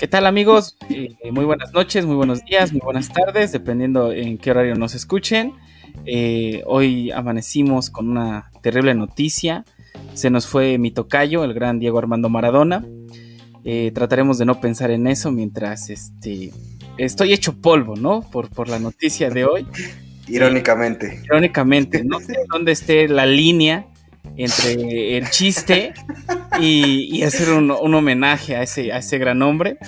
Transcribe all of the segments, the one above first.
¿Qué tal amigos? Eh, muy buenas noches, muy buenos días, muy buenas tardes, dependiendo en qué horario nos escuchen. Eh, hoy amanecimos con una terrible noticia. Se nos fue mi tocayo, el gran Diego Armando Maradona. Eh, trataremos de no pensar en eso mientras este, estoy hecho polvo, ¿no? Por, por la noticia de hoy. Irónicamente. Irónicamente, no sé dónde esté la línea entre el chiste y, hacer un, homenaje a ese, a ese gran hombre.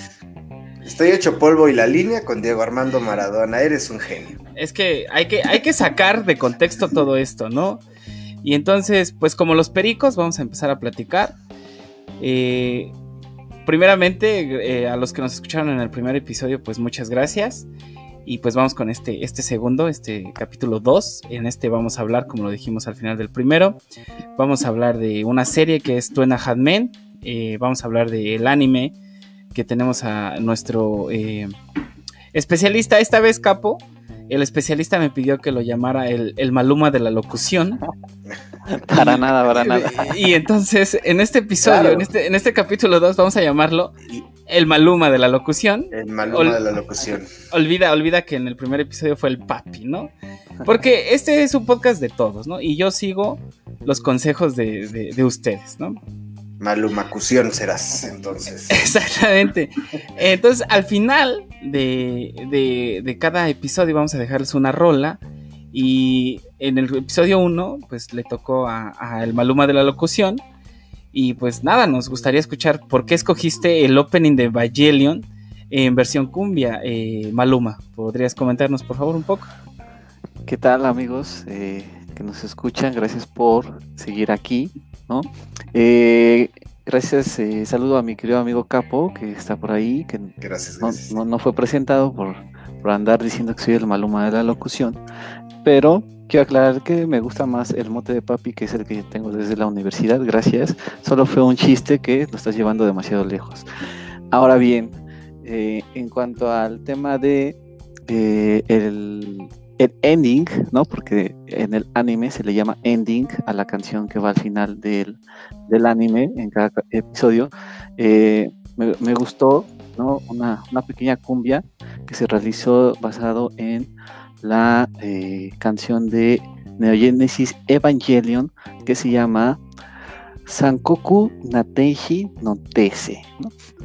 Estoy hecho polvo y la línea con Diego Armando Maradona, eres un genio. Es que hay que, hay que sacar de contexto todo esto, ¿no? Y entonces, pues como los pericos, vamos a empezar a platicar. Eh, primeramente, eh, a los que nos escucharon en el primer episodio, pues muchas gracias. Y pues vamos con este, este segundo, este capítulo 2. En este vamos a hablar, como lo dijimos al final del primero, vamos a hablar de una serie que es Tuena Hadmen. Eh, vamos a hablar del anime que tenemos a nuestro eh, especialista, esta vez Capo. El especialista me pidió que lo llamara el, el Maluma de la locución. para nada, para nada. Y, entonces, en este episodio, en, este, en este capítulo 2, vamos a llamarlo el Maluma de la locución. El Maluma de la locución. Olvida, olvida que en el primer episodio fue el papi, ¿no? Porque este es un podcast de todos, ¿no? Y yo sigo los consejos de, de, ustedes, ¿no? Malumacución serás, entonces. Exactamente. Entonces, al final de, de, de cada episodio vamos a dejarles una rola. Y en el episodio 1, pues le tocó a, a el Maluma de la locución. Y pues nada, nos gustaría escuchar por qué escogiste el opening de Evangelion en versión cumbia. Eh, Maluma, ¿podrías comentarnos por favor un poco? ¿Qué tal amigos eh, que nos escuchan? Gracias por seguir aquí. ¿No? Eh, gracias, saludo a mi querido amigo Capo que está por ahí, que gracias, No, fue presentado por, por andar diciendo que soy el Maluma de la locución, pero quiero aclarar que me gusta más el mote de papi, que es el que tengo desde la universidad, gracias. Solo fue un chiste que lo estás llevando demasiado lejos. Ahora bien, eh, en cuanto al tema de eh, el, ending, ¿no? Porque en el anime se le llama ending a la canción que va al final del, anime en cada episodio. Eh, me, gustó, ¿no? Una, una pequeña cumbia que se realizó basado en la eh, canción de Neogenesis Evangelion que se llama Sankoku Nateji no Tese.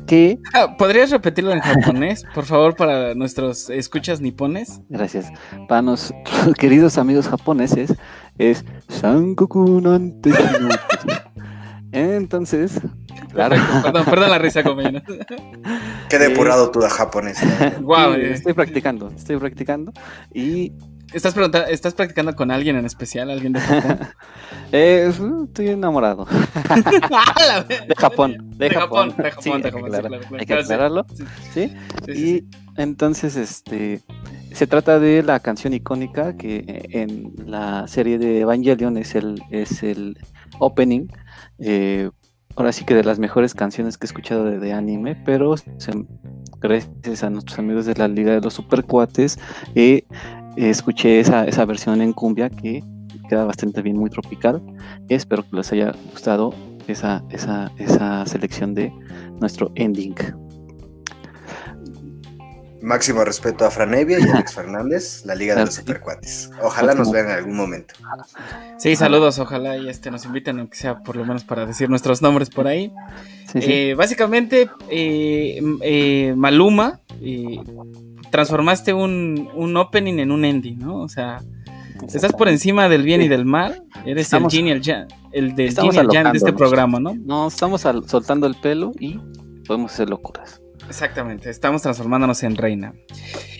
Que... Ah, ¿Podrías repetirlo en japonés, por favor, para nuestros escuchas nipones? Gracias. Para nuestros queridos amigos japoneses, es Sankoku Nateji no Tese. Entonces, claro. Perdón, perdón la risa conmigo. Qué depurado tú de japonés. Wow, estoy practicando, estoy practicando y ¿Estás, ¿Estás practicando con alguien en especial? ¿Alguien de Japón? eh, estoy enamorado. de Japón. De, Japón. De Japón, de Japón. Hay que aclararlo. Sí. y entonces, este. Se trata de la canción icónica que en la serie de Evangelion es el, es el opening eh, ahora sí que de las mejores canciones que he escuchado de, anime, pero gracias a nuestros amigos de la Liga de los Supercuates, eh, escuché esa, esa versión en cumbia que queda bastante bien, muy tropical. Espero que les haya gustado esa, esa, esa selección de nuestro ending. Máximo respeto a Franevia y a Alex Fernández, la Liga de los Supercuates. Ojalá nos vean en algún momento. Sí, saludos, ojalá y este nos inviten, aunque sea por lo menos para decir nuestros nombres por ahí. Eh, básicamente, eh, eh, Maluma, transformaste un, un, opening en un ending, ¿no? O sea, estás por encima del bien y del mal, eres el Gene el, el del de este programa, ¿no? No, estamos soltando el pelo y podemos hacer locuras. Exactamente, estamos transformándonos en reina.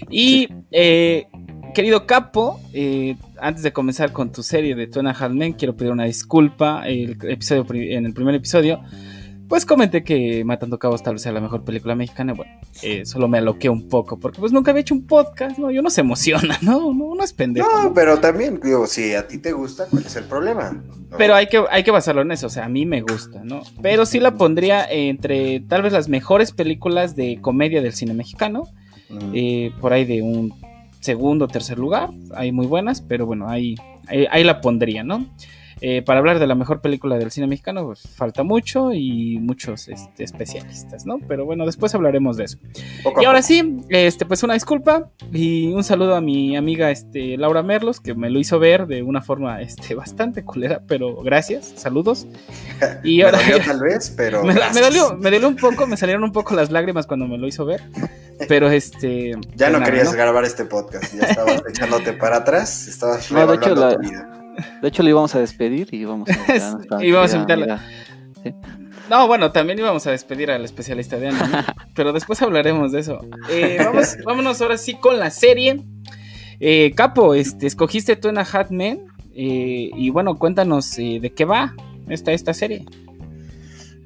Y, eh, querido Capo, eh, antes de comenzar con tu serie de Tuena Halmen, quiero pedir una disculpa. El episodio, en el primer episodio pues comenté que Matando Cabos tal vez sea la mejor película mexicana. Bueno, eh, solo me aloqué un poco, porque pues nunca había hecho un podcast, ¿no? Yo no se emociona, ¿no? No, no es pendejo. No, pero también, digo, si a ti te gusta, ¿cuál es el problema? Pero hay que, hay que basarlo en eso, o sea, a mí me gusta, ¿no? Pero sí la pondría entre tal vez las mejores películas de comedia del cine mexicano. Eh, por ahí de un segundo o tercer lugar. Hay muy buenas, pero bueno, ahí, ahí, ahí la pondría, ¿no? Eh, para hablar de la mejor película del cine mexicano, pues falta mucho y muchos este, especialistas, ¿no? Pero bueno, después hablaremos de eso. y ahora sí, este, pues una disculpa y un saludo a mi amiga este, Laura Merlos, que me lo hizo ver de una forma este, bastante culera, pero gracias, saludos. Y ahora, me dolió, tal vez, pero. Me, dolió, me dolió un poco, me salieron un poco las lágrimas cuando me lo hizo ver. Pero este. Ya no querías grabar este podcast, ya estabas echándote para atrás, estabas no, de hecho, la, tu vida. De hecho, lo íbamos a despedir y íbamos a, íbamos a invitarla. No, bueno, también íbamos a despedir al especialista de anime, pero después hablaremos de eso. Eh, vamos, vámonos ahora sí con la serie. Eh, Capo, este, escogiste tú en a Hatman eh, y bueno, cuéntanos de qué va esta, esta serie.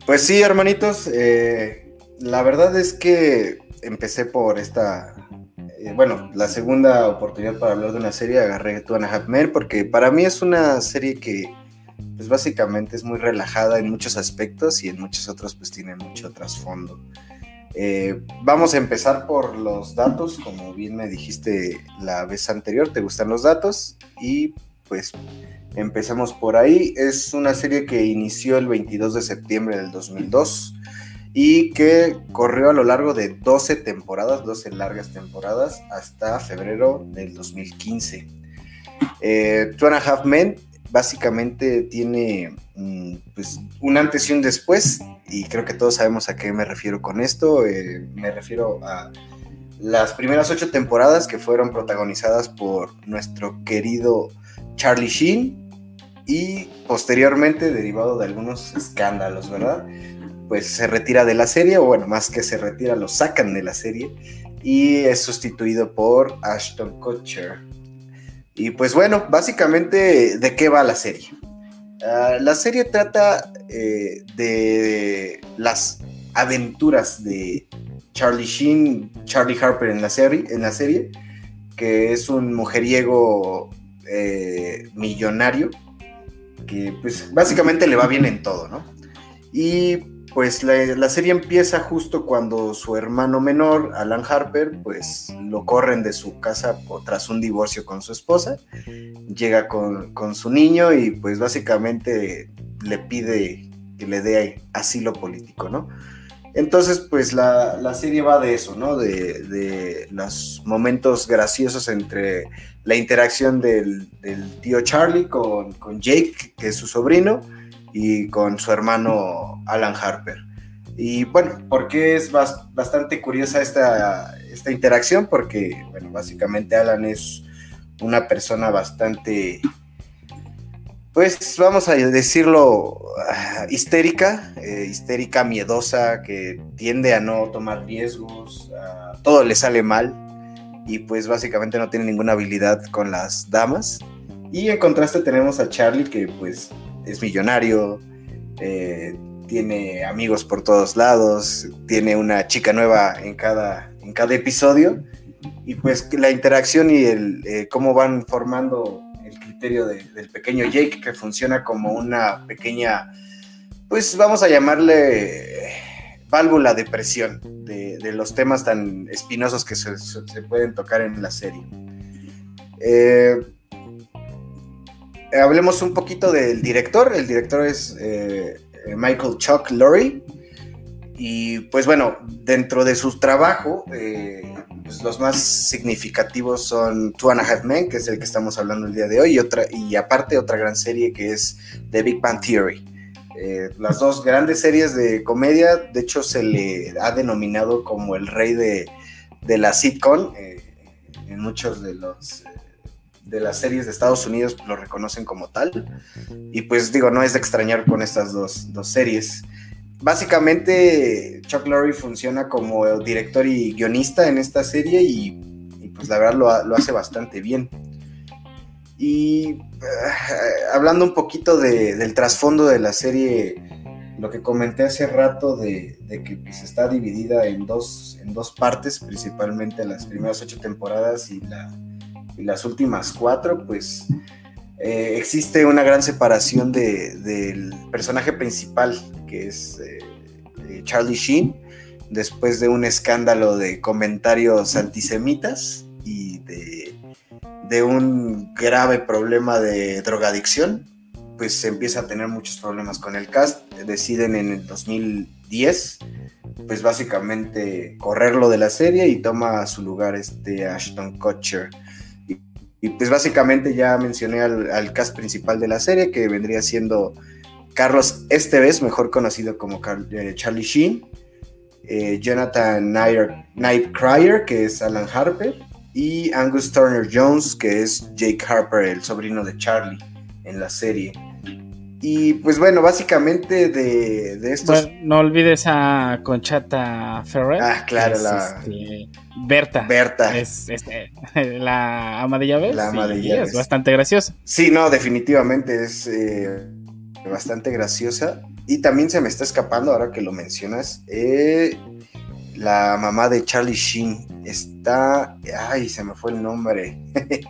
Pues sí, hermanitos, la verdad es que empecé por esta eh, bueno, la segunda oportunidad para hablar de una serie, agarré Two and a Half Men, porque para mí es una serie que, pues básicamente es muy relajada en muchos aspectos y en muchos otros, pues tiene mucho trasfondo. Eh, vamos a empezar por los datos, como bien me dijiste la vez anterior, te gustan los datos y pues empezamos por ahí. Es una serie que inició el 22 de septiembre del 2002 y que corrió a lo largo de 12 temporadas, 12 largas temporadas, hasta febrero del 2015. Eh, Two and a Half Men básicamente tiene mm, pues, un antes y un después, y creo que todos sabemos a qué me refiero con esto. Eh, me refiero a las primeras ocho temporadas que fueron protagonizadas por nuestro querido Charlie Sheen y posteriormente derivado de algunos escándalos, ¿verdad? Pues se retira de la serie, o bueno, más que se retira, lo sacan de la serie y es sustituido por Ashton Kutcher. Y pues bueno, básicamente, ¿de qué va la serie? Ah, la serie trata eh, de las aventuras de Charlie Sheen, Charlie Harper en la serie, en la serie que es un mujeriego eh, millonario que pues básicamente le va bien en todo, ¿no? Y pues la, serie empieza justo cuando su hermano menor, Alan Harper, pues lo corren de su casa tras un divorcio con su esposa. Llega con, su niño y pues básicamente le pide que le dé asilo político, ¿no? Entonces, pues la, serie va de eso, ¿no? De, los momentos graciosos entre la interacción del, tío Charlie con, con Jake, que es su sobrino, y con su hermano Alan Harper. Y bueno, ¿por qué es bastante curiosa esta, esta interacción? Porque, bueno, básicamente Alan es una persona bastante, pues vamos a decirlo, ah, histérica, eh, histérica, miedosa, que tiende a no tomar riesgos, todo le sale mal y pues básicamente no tiene ninguna habilidad con las damas. Y en contraste tenemos a Charlie que pues es millonario, eh, tiene amigos por todos lados, tiene una chica nueva en cada, en cada episodio y pues la interacción y el eh, cómo van formando el criterio del pequeño Jake que funciona como una pequeña, pues vamos a llamarle válvula de presión de, los temas tan espinosos que se, pueden tocar en la serie. Eh, hablemos un poquito del director. El director es eh, Michael Chuck Lorre. Y pues bueno, dentro de su trabajo, eh, pues los más significativos son Two and a Half Men, que es el que estamos hablando el día de hoy, y, otra, y aparte otra gran serie que es The Big Bang Theory. Eh, las dos grandes series de comedia, de hecho se le ha denominado como el rey de, de la sitcom en muchos de los de las series de Estados Unidos lo reconocen como tal. Y pues digo, no es de extrañar con estas dos, series. Básicamente, Chuck Lorre funciona como director y guionista en esta serie y, pues la verdad lo, hace bastante bien. Y eh, hablando un poquito del trasfondo de la serie, lo que comenté hace rato de, que pues, está dividida en dos, en dos partes, principalmente las primeras ocho temporadas y la, y las últimas cuatro, pues eh, existe una gran separación del personaje principal, que es eh, eh, Charlie Sheen, después de un escándalo de comentarios antisemitas y de, de un grave problema de drogadicción. pues empieza a tener muchos problemas con el cast. Deciden en el 2010, pues básicamente correrlo de la serie y toma su lugar este Ashton Kutcher. Y, pues básicamente ya mencioné al, cast principal de la serie, que vendría siendo Carlos Esteves, mejor conocido como eh, Charlie Sheen, eh, Jonathan Nightcryer, que es Alan Harper, y Angus Turner Jones, que es Jake Harper, el sobrino de Charlie en la serie. Y pues bueno, básicamente de, de estos. no olvides a Conchata Ferrer. Ah, claro, la. Este, Berta. Berta. Es, este, la ama de llaves. La ama de llaves. Es bastante graciosa. Sí, no, definitivamente es eh, bastante graciosa. Y también se me está escapando ahora que lo mencionas. Eh, la mamá de Charlie Sheen está. Ay, se me fue el nombre.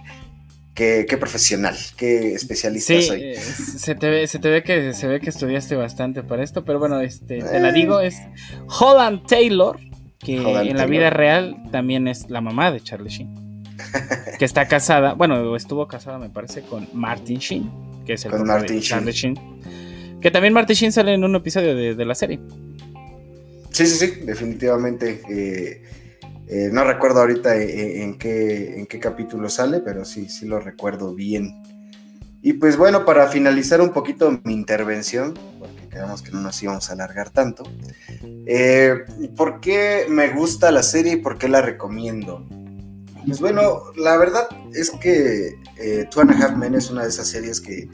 qué, profesional, qué especialista sí, soy. Eh, se, te ve, se te ve que se ve que estudiaste bastante para esto, pero bueno, este, te la eh. digo, es Holland Taylor, que en la vida real también es la mamá de Charlie Sheen. que está casada, bueno, estuvo casada, me parece, con Martin Sheen, que es el con Martin de Charlie Sheen. Que también Martin Sheen sale en un episodio de, la serie. Sí, sí, sí, definitivamente. Eh, eh, no recuerdo ahorita eh, eh, en, qué, en qué capítulo sale, pero sí, sí lo recuerdo bien. Y pues bueno, para finalizar un poquito mi intervención, quedamos que no nos íbamos a alargar tanto, ¿por qué me gusta la serie y por qué la recomiendo? Pues bueno, la verdad es que Two and a Half Men es una de esas series que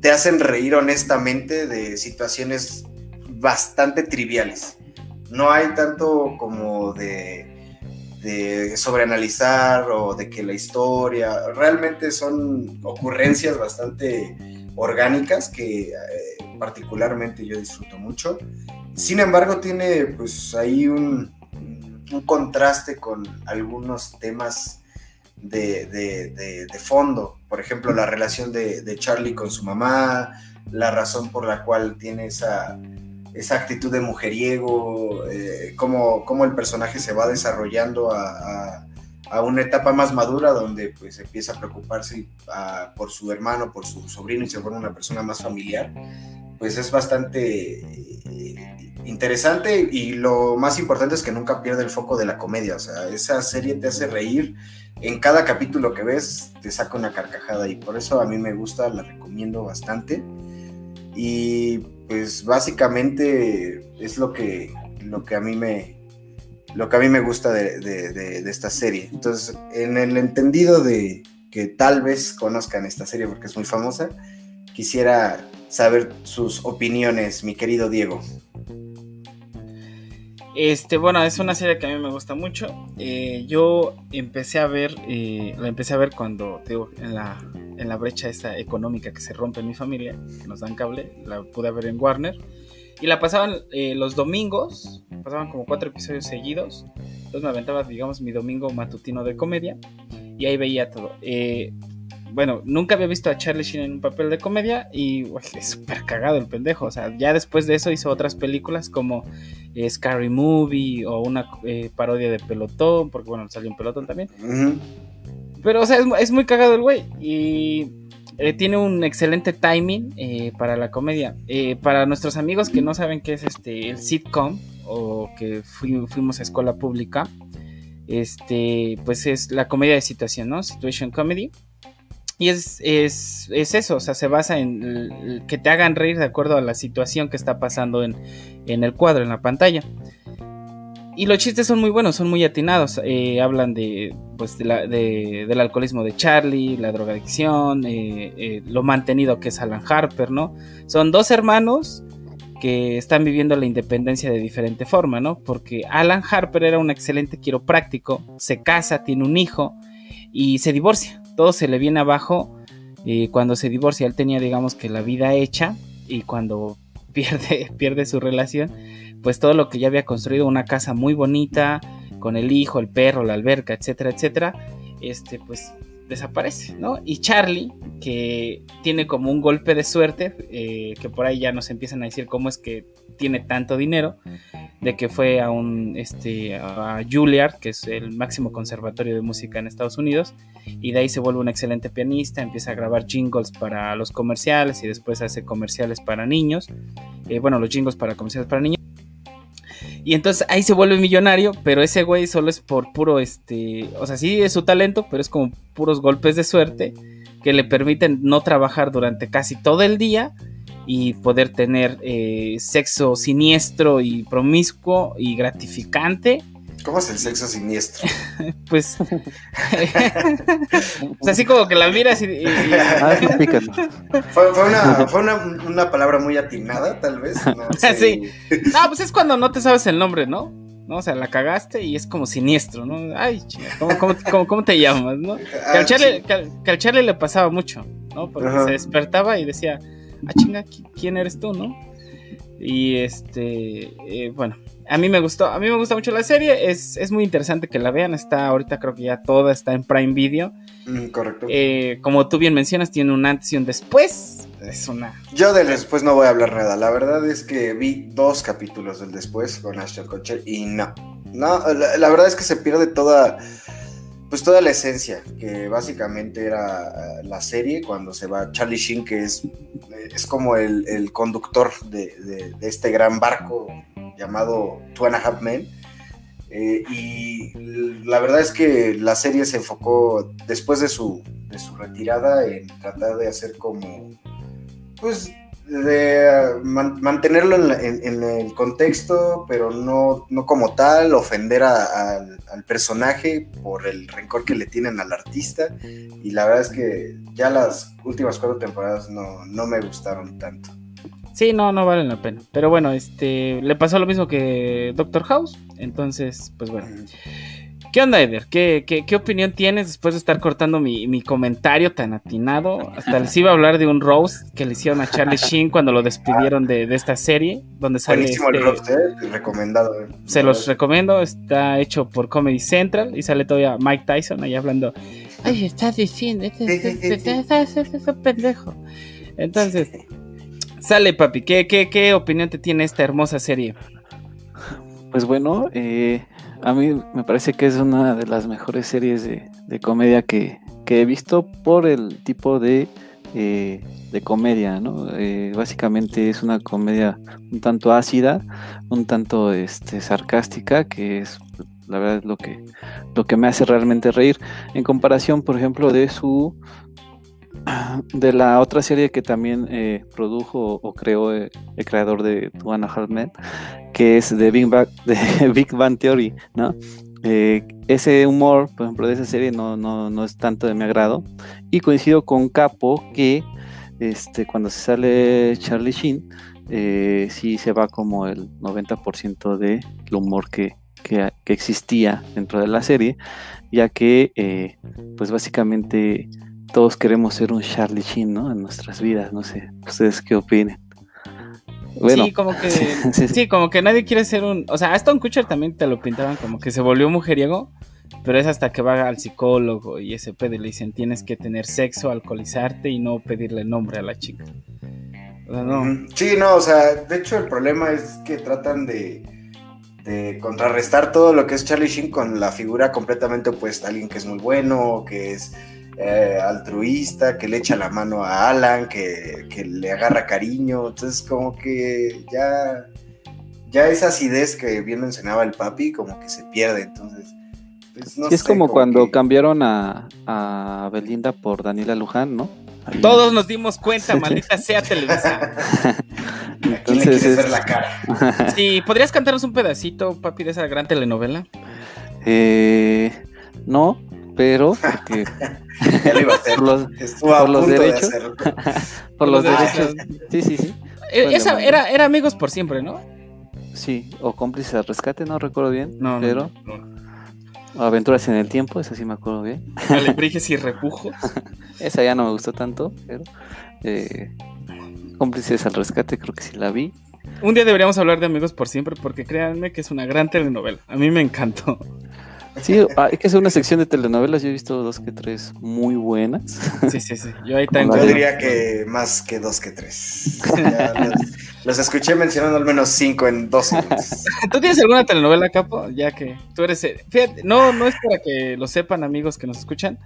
te hacen reír honestamente de situaciones bastante triviales. No hay tanto como de de sobreanalizar o de que la historia, realmente son ocurrencias bastante orgánicas que eh, particularmente yo disfruto mucho. Sin embargo, tiene pues ahí un, contraste con algunos temas de, fondo. Por ejemplo, la relación de Charlie con su mamá, la razón por la cual tiene esa esa actitud de mujeriego, eh, cómo, el personaje se va desarrollando a, una etapa más madura donde pues empieza a preocuparse por su hermano, por su sobrino y se vuelve una persona más familiar, pues es bastante eh, interesante y lo más importante es que nunca pierde el foco de la comedia, o sea, esa serie te hace reír, en cada capítulo que ves te saca una carcajada y por eso a mí me gusta, la recomiendo bastante. Y pues básicamente es lo que, lo que a mí me lo que a mí me gusta de, esta serie. Entonces, en el entendido de que tal vez conozcan esta serie porque es muy famosa, quisiera saber sus opiniones, mi querido Diego. Este, bueno, es una serie que a mí me gusta mucho. Eh, yo empecé a ver, eh, la empecé a ver cuando, digo, en la, en la brecha esta económica que se rompe en mi familia, que nos dan cable, la pude ver en Warner. Y la pasaban eh, los domingos, pasaban como cuatro episodios seguidos. Entonces me aventaba, digamos, mi domingo matutino de comedia. Y ahí veía todo. Eh, bueno, nunca había visto a Charlie Sheen en un papel de comedia y es súper cagado el pendejo. O sea, ya después de eso hizo otras películas como eh, Scary Movie o una parodia de Pelotón, porque bueno, salió un Pelotón también. Pero, o sea, es, muy cagado el güey. Y eh, tiene un excelente timing eh, para la comedia. Eh, para nuestros amigos que no saben qué es este el sitcom o que fuimos a escuela pública, este, pues es la comedia de situación, ¿no? Situation comedy. Y es, es, es, eso, o sea, se basa en que te hagan reír de acuerdo a la situación que está pasando en, en el cuadro, en la pantalla. Y los chistes son muy buenos, son muy atinados. Eh, hablan de, pues, del alcoholismo de Charlie, la drogadicción, eh, eh, lo mantenido que es Alan Harper, ¿no? Son dos hermanos que están viviendo la independencia de diferente forma, ¿no? Porque Alan Harper era un excelente quiropráctico, se casa, tiene un hijo y se divorcia. Todo se le viene abajo cuando se divorcia. Él tenía, digamos, que la vida hecha y cuando pierde, pierde su relación pues todo lo que ya había construido, una casa muy bonita, con el hijo, el perro, la alberca, etcétera, etcétera, este, pues desaparece, ¿no? Y Charlie, que tiene como un golpe de suerte, eh, que por ahí ya nos empiezan a decir cómo es que tiene tanto dinero, de que fue a un este a Juilliard, que es el máximo conservatorio de música en Estados Unidos, y de ahí se vuelve un excelente pianista, empieza a grabar jingles para los comerciales y después hace comerciales para niños, eh, bueno, los jingles para comerciales para niños. Y entonces ahí se vuelve millonario, pero ese güey solo es por puro, este, o sea, sí es su talento, pero es como puros golpes de suerte que le permiten no trabajar durante casi todo el día y poder tener eh, sexo siniestro y promiscuo y gratificante. ¿Cómo es el sexo siniestro? pues, así como que la miras y... Ah, fue, una, fue una, una, palabra muy atinada, tal vez. No, sí. No, pues es cuando no te sabes el nombre, ¿no? ¿no? O sea, la cagaste y es como siniestro, ¿no? Ay, chinga, ¿cómo, cómo, cómo, te llamas, no? Ah, que, al Charlie, que, al Charlie, le pasaba mucho, ¿no? Porque se despertaba y decía, ah, chinga, ¿quién eres tú, no? Y este, eh, bueno, a mí me gustó, a mí me gusta mucho la serie, es, es, muy interesante que la vean, está ahorita creo que ya toda está en Prime Video. Mm, correcto. Eh, como tú bien mencionas, tiene un antes y un después, es una... Yo del después no voy a hablar nada, la verdad es que vi dos capítulos del después con Ashton Kutcher y no, no, la verdad es que se pierde toda pues toda la esencia, que básicamente era eh, la serie cuando se va Charlie Sheen, que es, es como el, conductor de, este gran barco llamado Two and a Half Men. Eh, y la verdad es que la serie se enfocó después de su, de su retirada en tratar de hacer como, pues de mantenerlo en, el contexto, pero no, no como tal, ofender al personaje por el rencor que le tienen al artista. Y la verdad es que ya las últimas cuatro temporadas no, no me gustaron tanto. Sí, no, no valen la pena. Pero bueno, este le pasó lo mismo que Doctor House. Entonces, pues bueno. ¿Qué onda, Eder? ¿Qué, qué, opinión tienes después de estar cortando mi, comentario tan atinado? Hasta les iba a hablar de un roast que le hicieron a Charlie Sheen cuando lo despidieron de, esta serie, donde sale... Buenísimo el este roast, ¿eh? recomendado. Eh. Se los recomiendo, está hecho por Comedy Central y sale todavía Mike Tyson ahí hablando. Ay, estás diciendo, es un pendejo. Entonces, sale papi, ¿qué, qué, qué opinión te tiene esta hermosa serie? Pues bueno, eh, a mí me parece que es una de las mejores series de, comedia que, he visto por el tipo de, eh, de comedia, ¿no? Eh, básicamente es una comedia un tanto ácida, un tanto este, sarcástica, que es la verdad lo que, lo que me hace realmente reír. En comparación, por ejemplo, de su de la otra serie que también eh, produjo o creó el creador de One Half que es de Big Bang, de Big Bang Theory, ¿no? Eh, ese humor, por ejemplo, de esa serie no, no, no, es tanto de mi agrado. Y coincido con Capo que este, cuando se sale Charlie Sheen, eh, sí se va como el 90% del humor que, que, existía dentro de la serie, ya que, eh, pues básicamente todos queremos ser un Charlie Sheen, ¿no? En nuestras vidas, no sé, ustedes qué opinen sí, como que, sí, como que nadie quiere ser un, o sea, a Aston Kutcher también te lo pintaban como que se volvió mujeriego, pero es hasta que va al psicólogo y ese pedo le dicen tienes que tener sexo, alcoholizarte y no pedirle nombre a la chica. O sea, no. Sí, no, o sea, de hecho el problema es que tratan de, de contrarrestar todo lo que es Charlie Sheen con la figura completamente opuesta, alguien que es muy bueno, que es eh, altruista, que le echa la mano a Alan, que, le agarra cariño. Entonces, como que ya, ya esa acidez que bien mencionaba el papi, como que se pierde. Entonces, pues, es como, cuando cambiaron a, a, Belinda por Daniela Luján, ¿no? Todos nos dimos cuenta, maldita sea Televisa. Entonces es... ver la cara. Sí, ¿podrías cantarnos un pedacito, papi, de esa gran telenovela? Eh, no, pero porque por los, por los derechos. por los derechos. sí sí sí. Eh, esa era era amigos por siempre no sí o cómplices de rescate no recuerdo bien no pero aventuras en el tiempo esa sí me acuerdo bien. Alebrijes y repujo esa ya no me gustó tanto pero eh, cómplices al rescate creo que sí la vi. Un día deberíamos hablar de amigos por siempre porque créanme que es una gran telenovela. A mí me encantó Sí, hay que hacer una sección de telenovelas. Yo he visto dos que tres muy buenas. Sí, sí, sí. Yo ahí tengo. Yo diría que más que dos que tres. Ya los, los escuché mencionando al menos cinco en dos segundos. ¿Tú tienes alguna telenovela, Capo? Ya que tú eres... eh, Fíjate, no, no es para que lo sepan amigos que nos escuchan,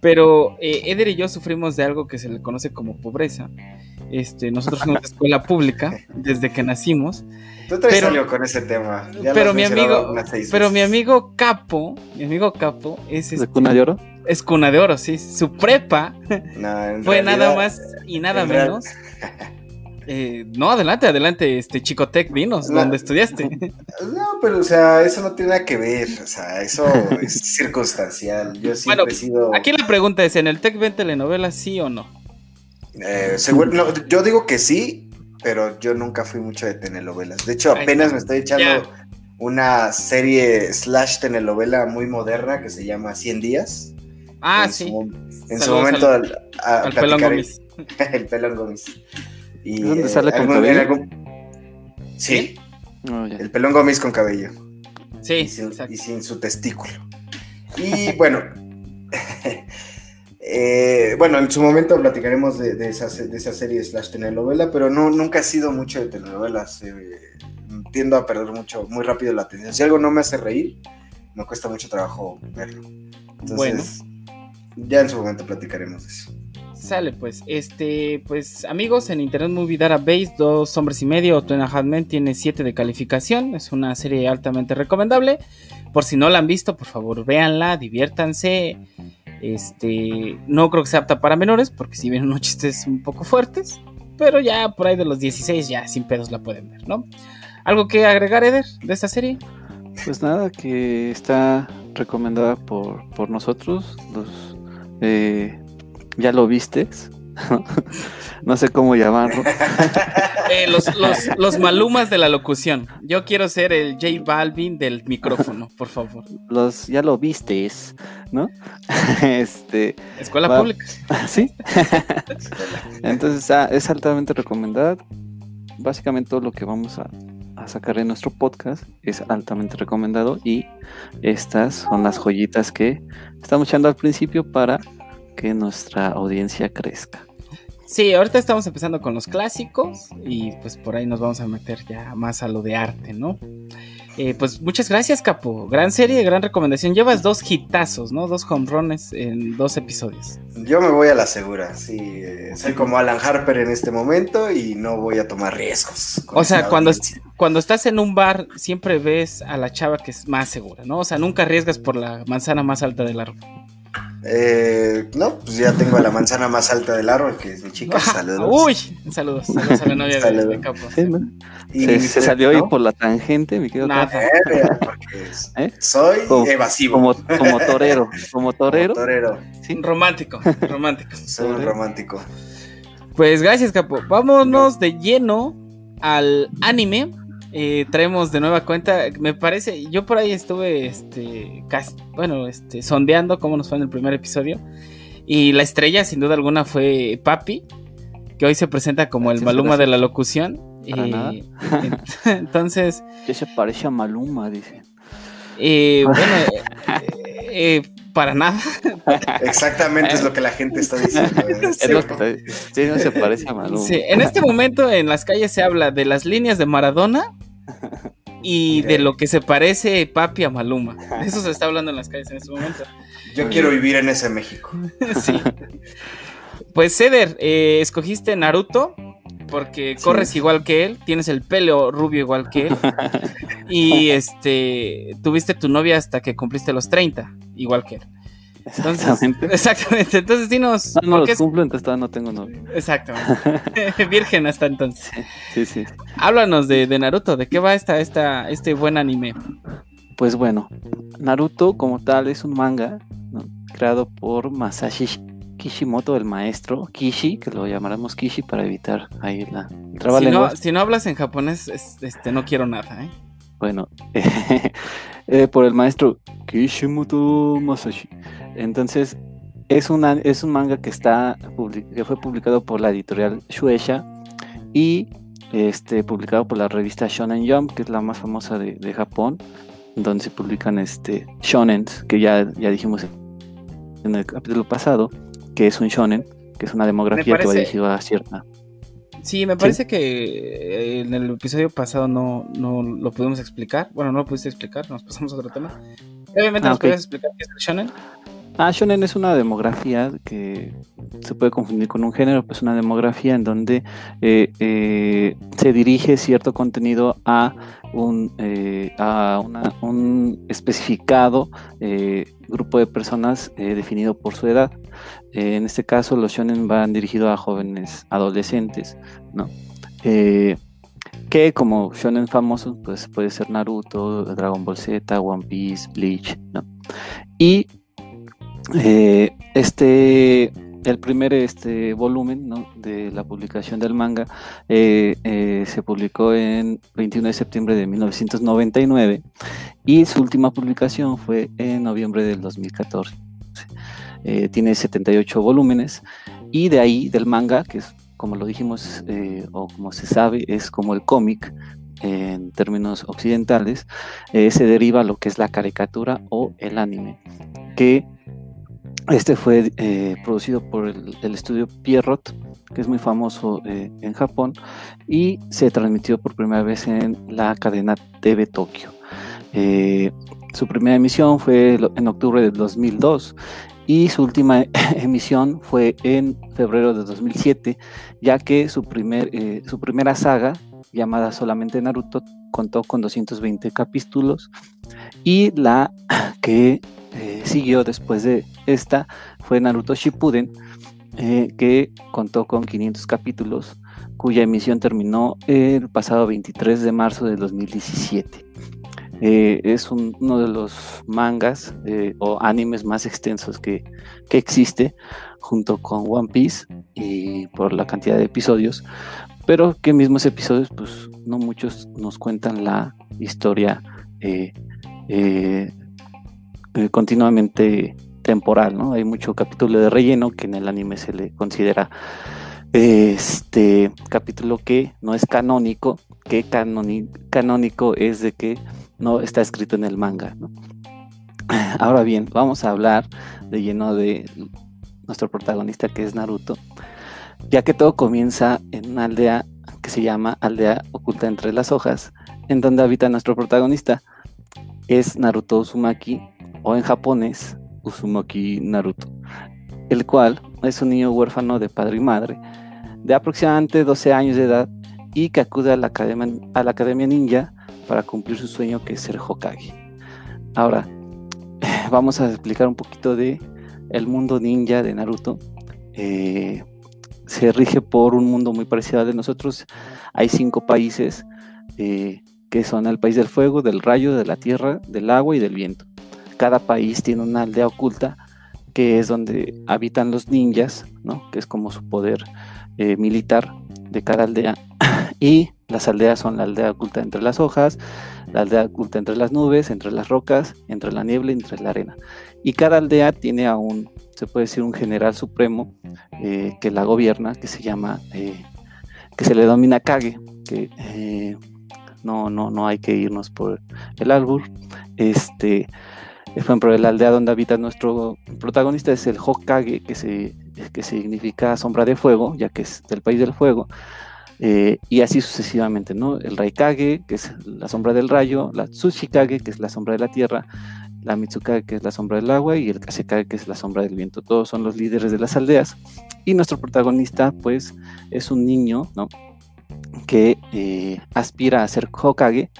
pero eh, Eder y yo sufrimos de algo que se le conoce como pobreza. Este, nosotros fuimos de escuela pública desde que nacimos, Tú traes Pero- algo con ese tema. Ya pero mi amigo, pero mi amigo Capo, mi amigo Capo es, ¿De este- cuna de oro? es cuna de oro, sí. Su prepa No, en fue nada más y nada menos. eh, no, adelante, adelante, este Chicotec, dinos, La- ¿dónde estudiaste? No, pero o sea, eso no tiene nada que ver. O sea, eso es circunstancial. Yo siempre Bueno, he sido. Aquí la pregunta es, ¿en el Tec ven telenovelas sí o no? eh, seguro- no, yo digo que sí, pero yo nunca fui mucho de telenovelas. De hecho, apenas me estoy echando una serie slash telenovela muy moderna que se llama 100 días. Ah, en sí. Su, en su momento al- al, a- Al pelón Gómez. el pelón Gómez. Y, ¿Es donde eh, con algún- cabello? en algún- Sí, ya. el pelón Gómez con cabello. Sí, y sin, exacto. y sin su testículo. Y bueno, eh, bueno, en su momento platicaremos de, de esa, de esa serie slash telenovela, pero no, nunca he sido mucho de telenovelas. eh, tiendo a perder mucho, muy rápido la atención. Si algo no me hace reír, me cuesta mucho trabajo verlo. Entonces, ya en su momento platicaremos de eso. Sale, pues, este, pues, amigos, en Internet Movie Database, Dos Hombres y Medio, Two and tiene 7 de calificación, es una serie altamente recomendable, por si no la han visto, por favor, véanla, diviértanse, este, no creo que sea apta para menores, porque si vienen unos chistes un poco fuertes, pero ya por ahí de los 16 ya sin pedos la pueden ver, ¿no? ¿Algo que agregar, Eder, de esta serie? Pues nada, que está recomendada por, por nosotros. Los, eh, ya lo vistes. no sé cómo llamarlo. Eh, los, los, los malumas de la locución. Yo quiero ser el J Balvin del micrófono, por favor. Los ya lo vistes, ¿no? este, Escuela Va. pública. sí. Entonces ah, es altamente recomendada. Básicamente todo lo que vamos a, a sacar en nuestro podcast es altamente recomendado y estas son las joyitas que estamos echando al principio para que nuestra audiencia crezca. Sí, ahorita estamos empezando con los clásicos y pues por ahí nos vamos a meter ya más a lo de arte, ¿no? Eh, pues muchas gracias, Capo. Gran serie, gran recomendación. Llevas dos hitazos, ¿no? Dos home runs en dos episodios. Yo me voy a la segura, sí. eh, soy como Alan Harper en este momento y no voy a tomar riesgos. O sea, cuando, cuando estás en un bar, siempre ves a la chava que es más segura, ¿no? O sea, nunca arriesgas por la manzana más alta del árbol. Eh, no, pues ya tengo a la manzana más alta del árbol, que es mi chica. Saludos. Uy, saludos, saludos a la novia de, de Capo. Sí, ¿no? Y- se, se salió ¿no? por la tangente, mi querido Nada. Capo. Eh, porque es- ¿Eh? soy Como- evasivo. Como, como torero, como torero. torero. Sí. Romántico, romántico. Soy un romántico. Pues gracias, Capo. Vámonos de lleno al anime. Eh, traemos de nueva cuenta, me parece, yo por ahí estuve, este, bueno, este, sondeando cómo nos fue en el primer episodio. Y la estrella, sin duda alguna, fue Papi, que hoy se presenta como el Maluma gracias. de la locución. Para Eh, nada. entonces, Ya se parece a Maluma, dice. eh, bueno, eh, eh, para nada. Exactamente es lo que la gente está diciendo. es Es lo cierto. que está- sí, no se parece a Maluma. Sí, en este momento en las calles se habla de las líneas de Maradona y de lo que se parece Papi a Maluma. De Eso se está hablando en las calles en este momento. Yo quiero vivir en ese México. Sí. Pues Ceder, eh, escogiste Naruto porque Sí. corres igual que él, tienes el pelo rubio igual que él y este tuviste tu novia hasta que cumpliste los 30, igual que él. Entonces, Exactamente. exactamente. Entonces dinos, No, no ¿por los es- cumplo, entonces todavía no tengo novio. Exactamente. Virgen hasta entonces. Sí, sí. Háblanos de, de Naruto, ¿de qué va esta, esta, este buen anime? Pues bueno, Naruto como tal es un manga ¿no? creado por Masashi Kishimoto, el maestro Kishi, que lo llamaremos Kishi para evitar ahí la Si no, si no hablas en japonés, es- este, no quiero nada, ¿eh? Bueno, eh, por el maestro Kishimoto Masashi. Entonces, es, una, es un manga que, está, que fue publicado por la editorial Shueisha y este, publicado por la revista Shonen Jump, que es la más famosa de, de Japón. donde se publican este shonen, que ya, ya dijimos en el capítulo pasado, que es un shonen, que es una demografía que va dirigida a cierta. Sí, me parece que en el episodio pasado no, no lo pudimos explicar. Bueno, no lo pudiste explicar, nos pasamos a otro tema. Obviamente ah, nos puedes explicar qué es el shonen. Ah, shonen es una demografía que se puede confundir con un género, pues una demografía en donde eh, eh, se dirige cierto contenido a un, eh, a un especificado grupo de personas definido por su edad. en este caso, los shonen van dirigidos a jóvenes adolescentes, ¿no? que como shonen famosos, pues puede ser Naruto, Dragon Ball Z, One Piece, Bleach, ¿no? Y eh, este, el primer este, volumen de la publicación del manga eh, eh, se publicó en 21 de septiembre de 1999 y su última publicación fue en noviembre del 2014. tiene 78 volúmenes y de ahí del manga, que es como lo dijimos o como se sabe, es como el cómic en términos occidentales, se deriva lo que es la caricatura o el anime, que este fue eh, producido por el, estudio Pierrot, que es muy famoso eh, en Japón, y se transmitió por primera vez en la cadena TV Tokio. Eh, su primera emisión fue en octubre de 2002 y su última emisión fue en febrero de 2007, ya que su, primer, su primera saga, llamada solamente Naruto, contó con 220 capítulos y la que siguió después de esta fue Naruto Shippuden, eh, que contó con 500 capítulos, cuya emisión terminó el pasado 23 de marzo de 2017. Eh, es uno de los mangas eh, o animes más extensos que, que, existe, junto con One Piece y por la cantidad de episodios, pero que mismos episodios, pues no muchos nos cuentan la historia continuamente temporal, ¿no? Hay mucho capítulo de relleno que en el anime se le considera este capítulo que no es canónico, que canónico es de que no está escrito en el manga, Ahora bien, vamos a hablar de lleno de nuestro protagonista que es Naruto, ya que todo comienza en una aldea que se llama Aldea Oculta entre las Hojas, en donde habita nuestro protagonista. Es Naruto Uzumaki, o en japonés Uzumaki Naruto, el cual es un niño huérfano de padre y madre, de aproximadamente 12 años de edad y que acude a la academia, a la academia ninja para cumplir su sueño que es ser Hokage. Ahora, vamos a explicar un poquito de el mundo ninja de Naruto. Eh, se rige por un mundo muy parecido al de nosotros. Hay cinco países eh, que son el país del fuego, del rayo, de la tierra, del agua y del viento cada país tiene una aldea oculta que es donde habitan los ninjas, ¿no? que es como su poder eh, militar de cada aldea. Y las aldeas son la aldea oculta entre las hojas, la aldea oculta entre las nubes, entre las rocas, entre la niebla y entre la arena. Y cada aldea tiene a un, se puede decir, un general supremo eh, que la gobierna, que se llama, eh, que se le domina Kage, que no, no, no hay que irnos por el árbol. Este, por ejemplo, la aldea donde habita nuestro protagonista es el Hokage, que, se, que significa sombra de fuego, ya que es del país del fuego. Eh, y así sucesivamente, ¿no? El Raikage, que es la sombra del rayo, la Tsushikage, que es la sombra de la tierra, la Mitsukage, que es la sombra del agua, y el Kashikage, que es la sombra del viento. Todos son los líderes de las aldeas. Y nuestro protagonista, pues, es un niño, ¿no? Que eh, aspira a ser Hokage.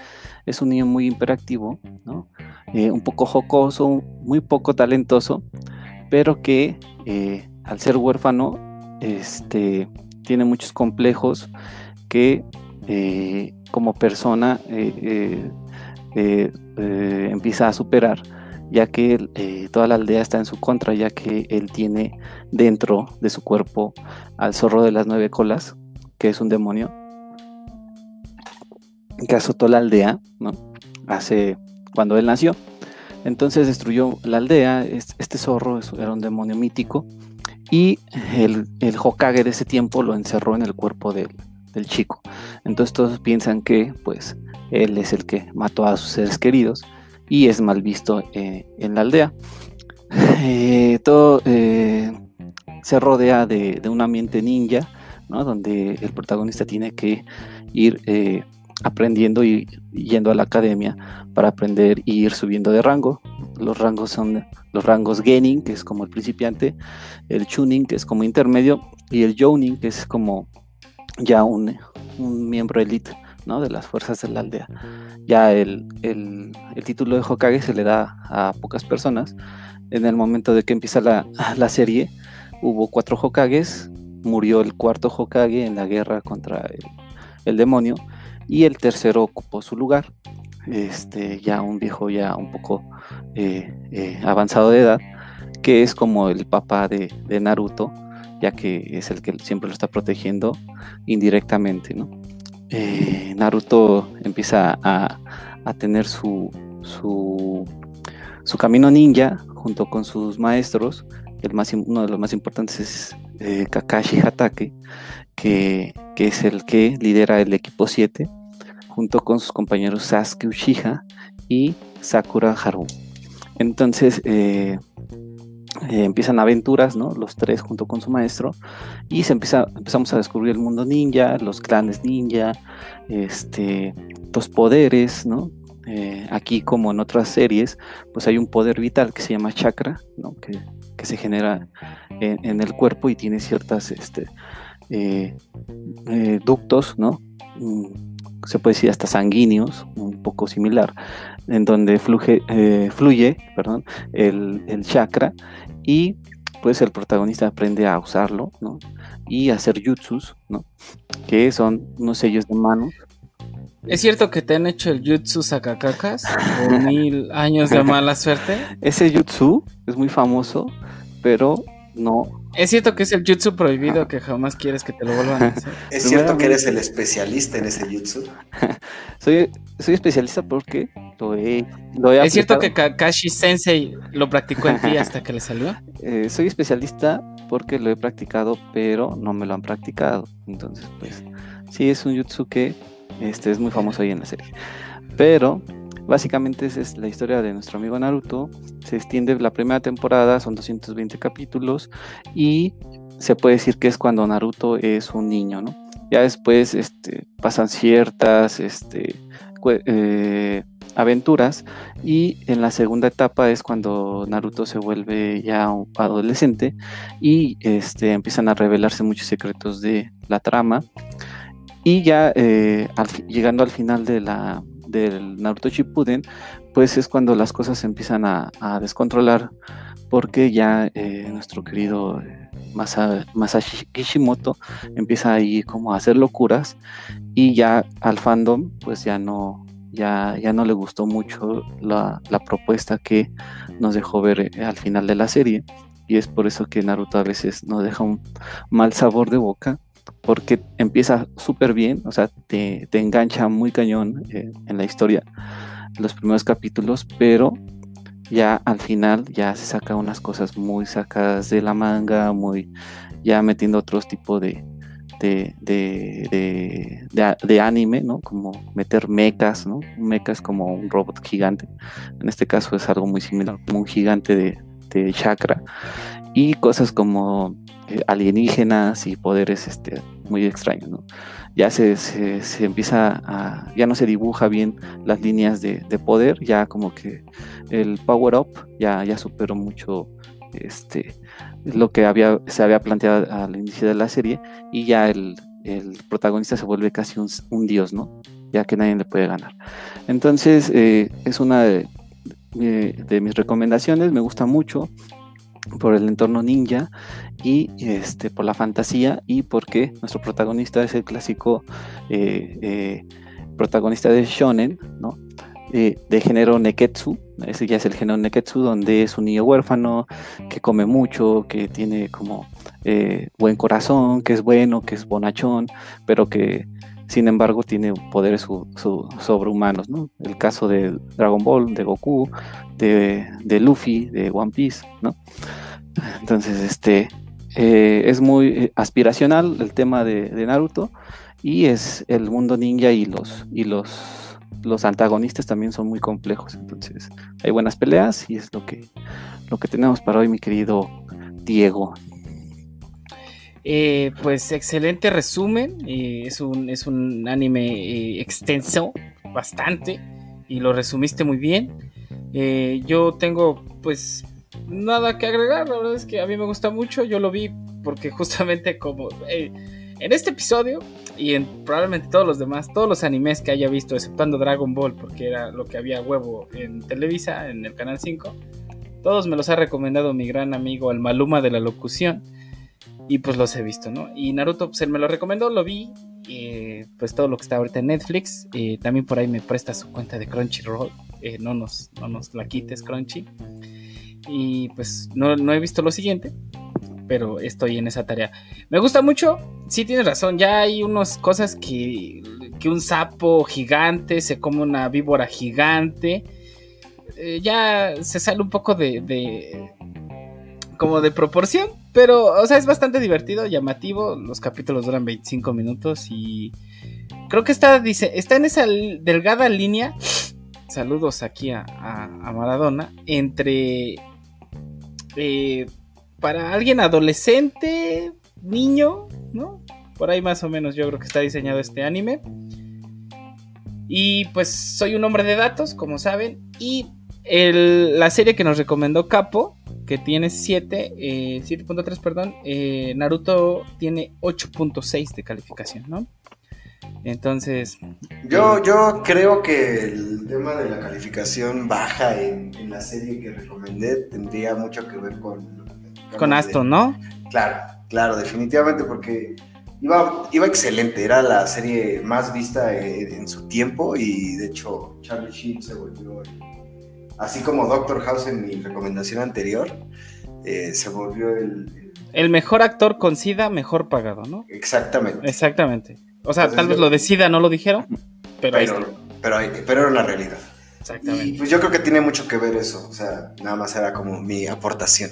Es un niño muy imperactivo, ¿no? Eh, un poco jocoso, muy poco talentoso, pero que eh, al ser huérfano este, tiene muchos complejos que eh, como persona empieza a superar, ya que toda la aldea está en su contra, ya que él tiene dentro de su cuerpo al zorro de las nueve colas, que es un demonio, que azotó la aldea, ¿no? Hace cuando él nació. Entonces destruyó la aldea, este zorro era un demonio mítico y el, Hokage de ese tiempo lo encerró en el cuerpo del, chico. Entonces todos piensan que pues él es el que mató a sus seres queridos y es mal visto en la aldea. todo se rodea de, un ambiente ninja, donde el protagonista tiene que ir aprendiendo y yendo a la academia para aprender y ir subiendo de rango. Los rangos son los rangos Genin, que es como el principiante, el Chunin, que es como intermedio, y el Jounin, que es como ya un, miembro elite ¿no? de las fuerzas de la aldea. Ya el, el, título de Hokage se le da a pocas personas. En el momento de que empieza la, la serie, hubo cuatro Hokages, murió el cuarto Hokage en la guerra contra el, el demonio y el tercero ocupó su lugar. Este, ya un viejo ya un poco eh, eh, avanzado de edad, que es como el papá de, Naruto, ya que es el que siempre lo está protegiendo indirectamente, ¿no? Eh, Naruto empieza a, tener su, su, su, camino ninja junto con sus maestros. El más, uno de los más importantes es Kakashi Hatake, que, es el que lidera el equipo 7, junto con sus compañeros Sasuke Uchiha y Sakura Haru. Entonces eh, eh, empiezan aventuras, ¿no? Los tres junto con su maestro y se empieza, empezamos a descubrir el mundo ninja, los clanes ninja, este, los poderes, ¿no? Eh, aquí como en otras series, pues hay un poder vital que se llama chakra, ¿no? que, se genera en, el cuerpo y tiene ciertas este, eh, eh, ductos, ¿no? Mm, se puede decir hasta sanguíneos, un poco similar, en donde fluye, eh, fluye perdón, el, chakra y pues el protagonista aprende a usarlo, ¿no? Y a hacer jutsus, ¿no? Que son unos sellos de manos. ¿Es cierto que te han hecho el jutsu sakakakas por mil años de mala suerte? Ese jutsu es muy famoso, pero no es cierto que es el jutsu prohibido que jamás quieres que te lo vuelvan a hacer. Es cierto que eres el especialista en ese jutsu. soy, soy especialista porque lo he, ¿Es cierto que Kakashi Sensei lo practicó en ti hasta que le salió? Eh, soy especialista porque lo he practicado, pero no me lo han practicado. Entonces, pues, sí es un jutsu que este, es muy famoso ahí en la serie. Pero Básicamente esa es la historia de nuestro amigo Naruto. Se extiende la primera temporada, son 220 capítulos y se puede decir que es cuando Naruto es un niño, ¿no? Ya después este, pasan ciertas este, eh, aventuras y en la segunda etapa es cuando Naruto se vuelve ya adolescente y este, empiezan a revelarse muchos secretos de la trama y ya eh, llegando al final de la, del Naruto Shippuden, pues es cuando las cosas se empiezan a, descontrolar porque ya eh, nuestro querido eh, Masashi Kishimoto empieza ahí como a hacer locuras y ya al fandom pues ya no ya, ya no le gustó mucho la, propuesta que nos dejó ver eh, al final de la serie y es por eso que Naruto a veces nos deja un mal sabor de boca porque empieza súper bien, o sea, te, engancha muy cañón eh, en la historia, los primeros capítulos, pero ya al final ya se saca unas cosas muy sacadas de la manga, muy ya metiendo otros tipos de, de, de, anime, ¿no? Como meter mechas, ¿no? Un mecha como un robot gigante. En este caso es algo muy similar, como un gigante de, chakra. Y cosas como eh, alienígenas y poderes este, muy extraños. Ya se, se, empieza a, ya no se dibuja bien las líneas de, poder, ya como que el power up ya, ya superó mucho este, lo que había, se había planteado al inicio de la serie y ya el, protagonista se vuelve casi un, dios, ¿no? Ya que nadie le puede ganar. Entonces, eh, es una de, de mis recomendaciones, me gusta mucho por el entorno ninja y este, por la fantasía y porque nuestro protagonista es el clásico eh, eh, protagonista de shonen, ¿no? Eh, de género neketsu, ese ya es el género neketsu donde es un niño huérfano que come mucho, que tiene como buen corazón, que es bueno, que es bonachón, pero que sin embargo tiene poderes sobrehumanos, ¿no? El caso de Dragon Ball, de Goku, de, de Luffy, de One Piece, ¿no? Entonces, este eh, es muy eh, aspiracional el tema de, Naruto y es el mundo ninja y los y los los antagonistas también son muy complejos. Entonces, hay buenas peleas y es lo que, lo que tenemos para hoy, mi querido Diego. Eh, pues excelente resumen. eh, es, un, es un anime eh, extenso, bastante, y lo resumiste muy bien. Yo tengo pues nada que agregar, la verdad es que a mí me gusta mucho, yo lo vi porque justamente como en este episodio y en probablemente todos los demás, todos los animes que haya visto, exceptuando Dragon Ball, porque era lo que había huevo en Televisa, en el Canal 5, todos me los ha recomendado mi gran amigo el Maluma de la locución. Y pues los he visto, ¿no? Y Naruto, pues él me lo recomendó, lo vi. eh, pues todo lo que está ahorita en Netflix. eh, también por ahí me presta su cuenta de Crunchyroll. eh, no, nos, no nos la quites, Crunchy. Y pues no, no he visto lo siguiente. Pero estoy en esa tarea. Me gusta mucho. Sí, tienes razón. Ya hay unas cosas que, que un sapo gigante se come una víbora gigante. eh, ya se sale un poco de, de- como de proporción, pero o sea, es bastante divertido, llamativo, los capítulos duran 25 minutos y creo que está dice, está en esa delgada línea. Saludos aquí a, a- Maradona entre eh, para alguien adolescente, niño, ¿no? Por ahí más o menos yo creo que está diseñado este anime. Y pues soy un hombre de datos, como saben. Y la serie que nos recomendó Capo, que tiene 7, eh, 7.3, perdón, eh, Naruto tiene 8.6 de calificación, ¿no? Entonces, Yo, yo creo que el tema de la calificación baja en, en la serie que recomendé tendría mucho que ver con... con Aston, ¿no? Claro, claro, definitivamente, porque iba, iba excelente, era la serie más vista en, en su tiempo y de hecho Charlie Sheen se volvió, así como Doctor House en mi recomendación anterior, eh, se volvió el... el- El mejor actor con SIDA, mejor pagado, ¿no? exactamente. Exactamente. O sea, Entonces tal vez yo- lo de SIDA no lo dijeron, pero, ahí Pero, está. pero, pero era una realidad. Y Exactamente. pues yo creo que tiene mucho que ver eso, o sea, nada más era como mi aportación.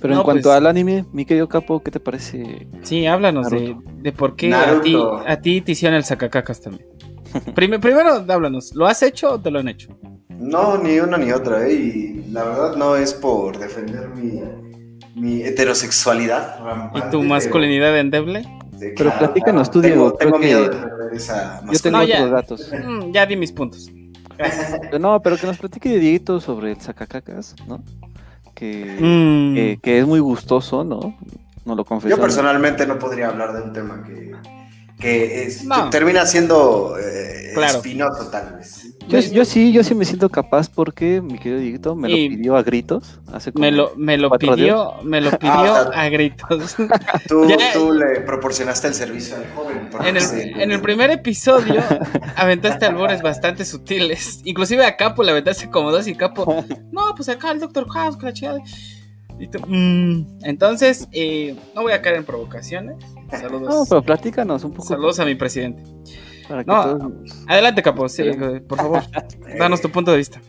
Pero en No, cuanto pues- al anime, mi querido Capo, ¿qué te parece? Sí, háblanos de, de por qué a ti, a ti te hicieron el sacacacas también. Prime- primero, háblanos, ¿lo has hecho o te lo han hecho? No, ni una ni otra, ¿eh? Y la verdad no es por defender mi, mi heterosexualidad. ¿Y tu pero- masculinidad endeble? Sí, Pero platícanos tú, tengo, Diego, Tengo creo miedo de perder esa Yo tengo No, masculinidad. ya. otros datos. Mm, ya di mis puntos. Pero no, pero que nos platique Dieguito sobre el sacacacas, ¿no? Que, Mm, que, que es muy gustoso, ¿no? No lo confesó. Yo personalmente no podría hablar de un tema que, que es- No. termina siendo eh, Claro. espinoso tal vez. Yo, yo sí, yo sí me siento capaz porque mi querido Dieguito me Y- lo pidió a gritos hace como me lo, me lo cuatro pidió, me lo pidió Ah, o sea- a gritos. Tú, Ya- tú le proporcionaste el servicio al joven. En el, sí. en el primer episodio aventaste albores bastante sutiles. Inclusive a Capo le aventaste como dos y Capo. No, pues acá el Doctor House, que la chingada. Y tú, "Mm". Entonces, eh, no voy a caer en provocaciones. No, Saludos. pero platícanos un poco. Saludos a mi presidente. Para que No. todos- Adelante, Capo, sí, eh, por favor, danos tu punto de vista.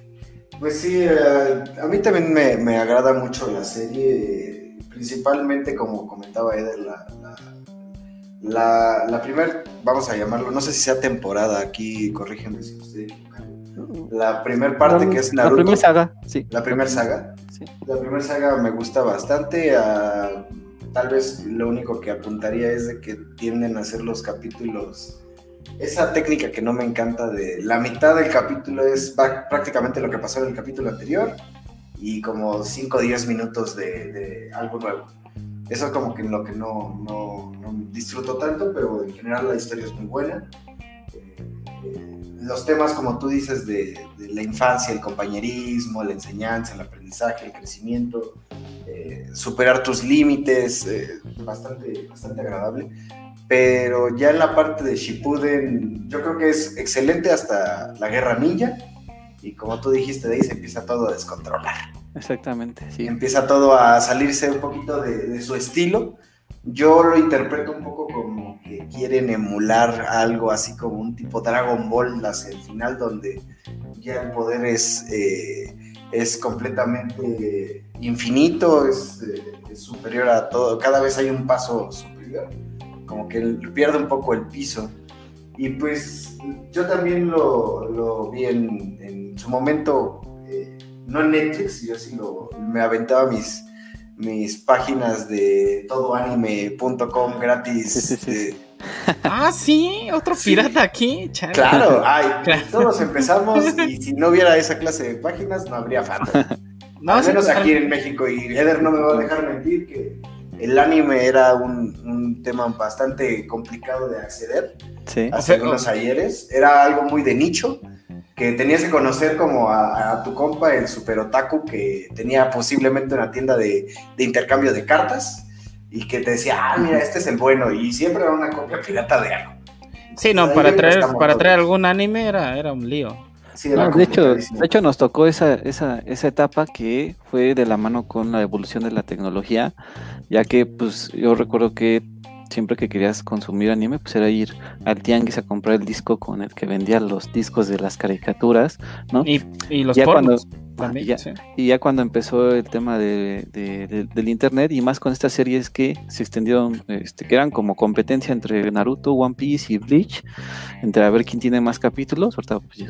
Pues sí, eh, a mí también me, me agrada mucho la serie, principalmente como comentaba Eder, la, la, la, la primer, vamos a llamarlo, no sé si sea temporada, aquí corrígeme si estoy equivocado. La primer parte que es La Naruto, primera saga, sí. la primer saga, Sí. la primera saga me gusta bastante, ah, tal vez lo único que apuntaría es de que tienden a ser los capítulos, esa técnica que no me encanta de la mitad del capítulo es prácticamente lo que pasó en el capítulo anterior y como 5 o 10 minutos de, algo nuevo. Eso es como que lo que no, no, disfruto tanto, pero en general la historia es muy buena. Eh, los temas, como tú dices, de la infancia, el compañerismo, la enseñanza, el aprendizaje, el crecimiento, eh, superar tus límites, eh, bastante, bastante agradable. Pero ya en la parte de Shippuden, yo creo que es excelente hasta la Guerra Ninja. Y como tú dijiste, de ahí se empieza todo a descontrolar. Exactamente, sí. Empieza todo a salirse un poquito de, de su estilo. Yo lo interpreto un poco como que quieren emular algo así como un tipo Dragon Ball hacia el final, donde ya el poder es, eh, es completamente infinito, es, eh, es superior a todo. Cada vez hay un paso superior, como que pierde un poco el piso. Y pues yo también lo, lo vi en, en, su momento, eh, no en Netflix, yo sí lo, me aventaba mis, mis páginas de todoanime.com gratis. Ah, sí, otro pirata aquí. Claro, ay, todos empezamos y si no hubiera esa clase de páginas no habría fan. No, Al menos aquí en México y Eder no me va a dejar mentir que el anime era un, un tema bastante complicado de acceder sí. hace unos ayeres. Era algo muy de nicho, que tenías que conocer como a, tu compa, el super otaku, que tenía posiblemente una tienda de, de, intercambio de cartas y que te decía, ah, mira, este es el bueno, y siempre era una copia pirata de algo. Sí, no, para traer, para traer algún anime era, era un lío. De, hecho, de hecho, nos tocó esa, esa, esa etapa que fue de la mano con la evolución de la tecnología, ya que pues yo recuerdo que siempre que querías consumir anime, pues era ir al tianguis a comprar el disco con el que vendía los discos de las caricaturas, ¿no? Y, los ya y, ya, cuando empezó el tema de, del internet y más con estas series que se extendieron, este, que eran como competencia entre Naruto, One Piece y Bleach, entre a ver quién tiene más capítulos, pues,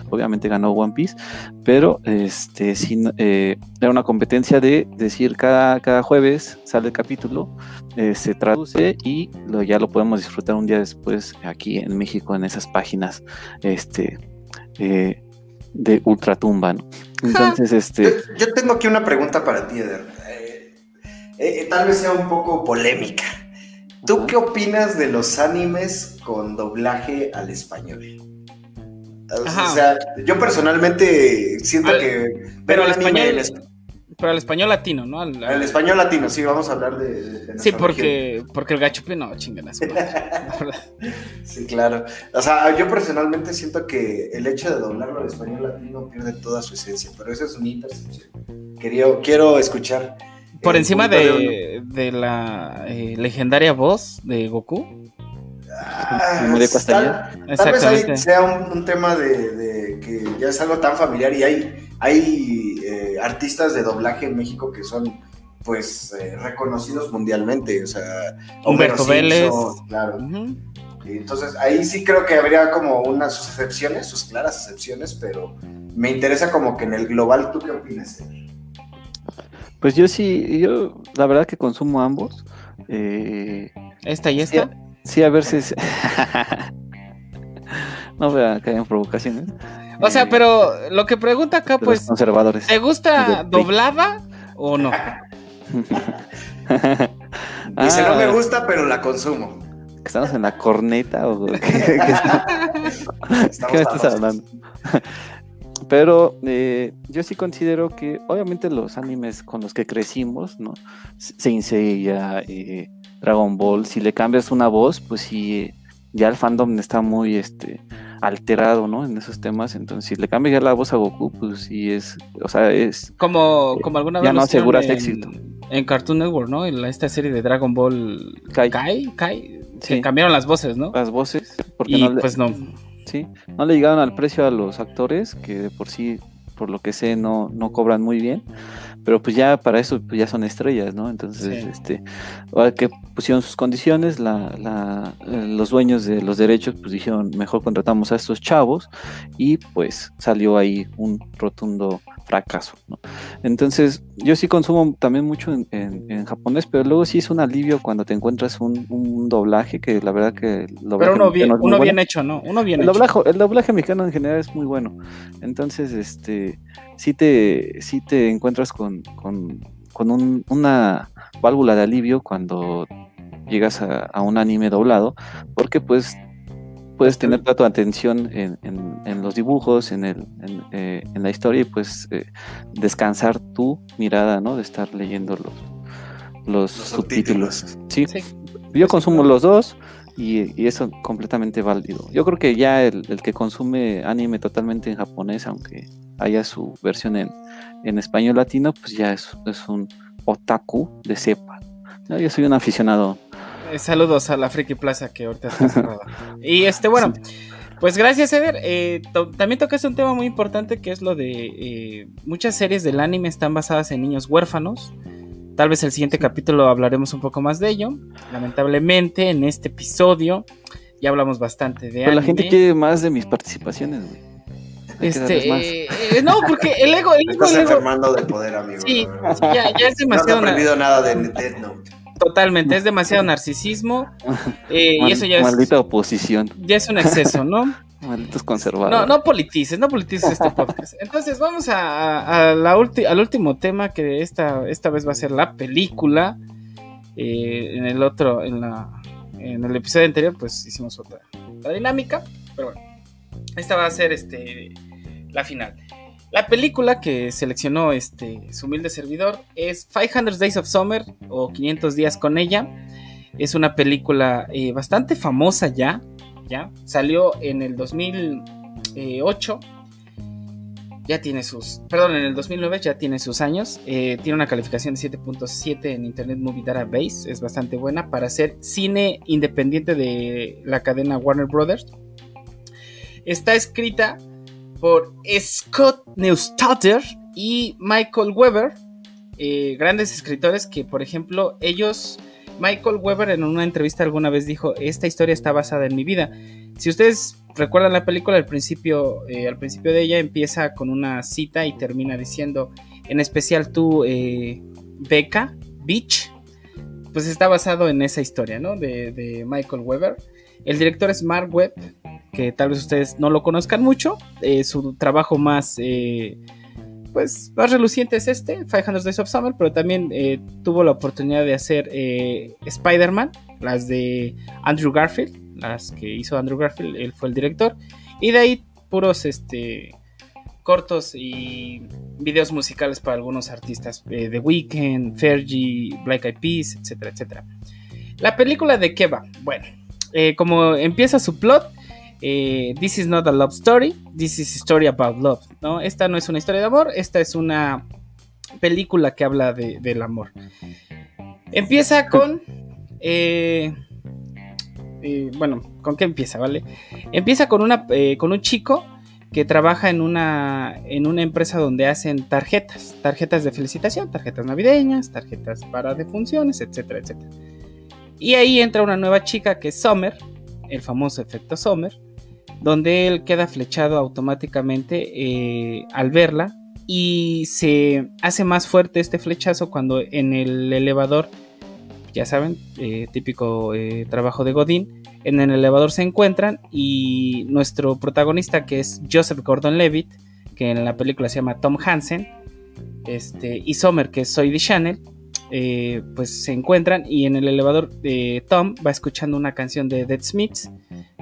obviamente ganó One Piece, pero este, eh, era una competencia de decir cada, cada jueves sale el capítulo, eh, se traduce y lo, ya lo podemos disfrutar un día después aquí en México en esas páginas este, eh, de ultratumba, ¿no? Entonces, este... Yo, tengo aquí una pregunta para ti, Eder. Eh, eh, tal vez sea un poco polémica. ¿Tú qué opinas de los animes con doblaje al español? O sea, yo personalmente siento que... Pero al español... Pero al español latino, ¿no? Al, español latino, sí, vamos a hablar de. sí, porque, porque el gachupe no, chingan Sí, claro. O sea, yo personalmente siento que el hecho de doblarlo al español latino pierde toda su esencia, pero esa es mi percepción. Quería, quiero escuchar. Por encima de, de, la eh, legendaria voz de Goku. Ah, tal, vez ahí sea un, tema de, que ya es algo tan familiar y hay, hay eh, artistas de doblaje en México que son pues eh, reconocidos mundialmente, o sea, Humberto Vélez, claro. Entonces ahí sí creo que habría como unas excepciones, sus claras excepciones, pero me interesa como que en el global, ¿tú qué opinas? Pues yo sí, yo la verdad que consumo ambos. Eh, ¿Esta y esta? Sí, a ver si... no voy a caer en provocaciones. O sea, pero lo que pregunta acá, pues. Conservadores. ¿Te gusta doblada o no? Dice, no me ah. gusta, pero la consumo. ¿Estamos en la corneta o qué, ¿Qué me estás hablando? Pero eh, yo sí considero que, obviamente, los animes con los que crecimos, ¿no? Saint Seiya, eh, Dragon Ball, si le cambias una voz, pues sí, ya el fandom está muy este, alterado, ¿no? En esos temas. Entonces, si le cambias ya la voz a Goku, pues sí es, o sea, es... Como, como alguna vez... Ya no aseguras éxito. En Cartoon Network, ¿no? En esta serie de Dragon Ball... Kai. Kai, Kai. Sí. cambiaron las voces, ¿no? Las voces. Porque y pues no. Sí, no le llegaron al precio a los actores, que de por sí, por lo que sé, no, no cobran muy bien pero pues ya para eso pues ya son estrellas, ¿no? Entonces, este, que pusieron sus condiciones, la, la, los dueños de los derechos pues dijeron, mejor contratamos a estos chavos y pues salió ahí un rotundo fracaso, ¿no? Entonces, yo sí consumo también mucho en, japonés, pero luego sí es un alivio cuando te encuentras un, un doblaje que la verdad que... Pero uno, bien, uno bien hecho, ¿no? Uno bien el hecho. Doblaje, el doblaje mexicano en general es muy bueno. Entonces, este si te, si te encuentras con, una válvula de alivio cuando llegas a, un anime doblado, porque pues puedes tener toda tu atención en, los dibujos, en, el, eh, en, la historia y pues eh, descansar tu mirada, ¿no? De estar leyendo los, los, subtítulos. Sí. Yo consumo los dos y, y, eso completamente válido. Yo creo que ya el, el, que consume anime totalmente en japonés, aunque haya su versión en, en español latino, pues ya es, es un otaku de cepa. Yo soy un aficionado. Eh, saludos a la Friki Plaza que ahorita está cerrada. y este, bueno, pues gracias, Eder. Eh, también tocaste un tema muy importante que es lo de eh, muchas series del anime están basadas en niños huérfanos. Tal vez el siguiente capítulo hablaremos un poco más de ello. Lamentablemente, en este episodio Ya hablamos bastante de Pero la gente quiere más de mis participaciones, güey. Este, eh, no, porque el ego, el ego, Estás el ego- enfermando de poder, amigo. Sí, ya, ya es no has demasiado. aprendido nada de Death Note. Totalmente, es demasiado narcisismo. eh, y eso ya es, Maldita oposición. ya es un exceso, ¿no? Malditos conservadores. No, no politices, no politices este podcast. Entonces, vamos a, a- a la ulti- al último tema que esta, esta vez va a ser la película. Eh, en el otro, en la en el episodio anterior, pues hicimos otra, otra dinámica. Pero bueno, esta va a ser este la final. La película que seleccionó este su humilde servidor es 500 Days of Summer o 500 días con ella. Es una película eh, bastante famosa ya, ya. Salió en el 2008 ya tiene sus perdón en el 2009 ya tiene sus años. Eh, tiene una calificación de 7.7 en Internet Movie Database. Es bastante buena para ser cine independiente de la cadena Warner Brothers. Está escrita por Scott Neustadter y Michael Weber eh, grandes escritores que por ejemplo ellos Michael Weber en una entrevista alguna vez dijo esta historia está basada en mi vida si ustedes recuerdan la película, al principio, eh, al principio de ella empieza con una cita y termina diciendo, en especial tú, eh, Becca, Beach, pues está basado en esa historia, ¿no? De, de Michael Weber. El director es Mark Webb, que tal vez ustedes no lo conozcan mucho. eh, su trabajo más, eh, pues, más reluciente es este, 500 Days of Summer, pero también eh, tuvo la oportunidad de hacer Spider-Man, las de Andrew Garfield las que hizo Andrew Garfield, él fue el director. Y de ahí puros este, cortos y videos musicales para algunos artistas. The Weeknd, Fergie, Black Eyed Peas, etcétera, etcétera. La película de qué? Bueno, como empieza su plot, eh, This is not a love story, this is a story about love. ¿no? Esta no es una historia de amor, esta es una película que habla de- del amor. Empieza con... eh, eh, bueno, ¿con qué empieza, vale? Empieza con, una, con un chico que trabaja en una, en una empresa donde hacen tarjetas, tarjetas de felicitación, tarjetas navideñas, tarjetas para defunciones, etcétera, etcétera. Y ahí entra una nueva chica que es Summer, el famoso efecto Summer, donde él queda flechado automáticamente eh, al verla y se hace más fuerte este flechazo cuando en el elevador ya saben, eh, típico eh, trabajo de Godín. En el elevador se encuentran y nuestro protagonista, que es Joseph Gordon-Levitt, que en la película se llama Tom Hansen, este, y Sommer, que es Zoe de Chanel, pues se encuentran y en el elevador eh, Tom va escuchando una canción de Dead Smiths,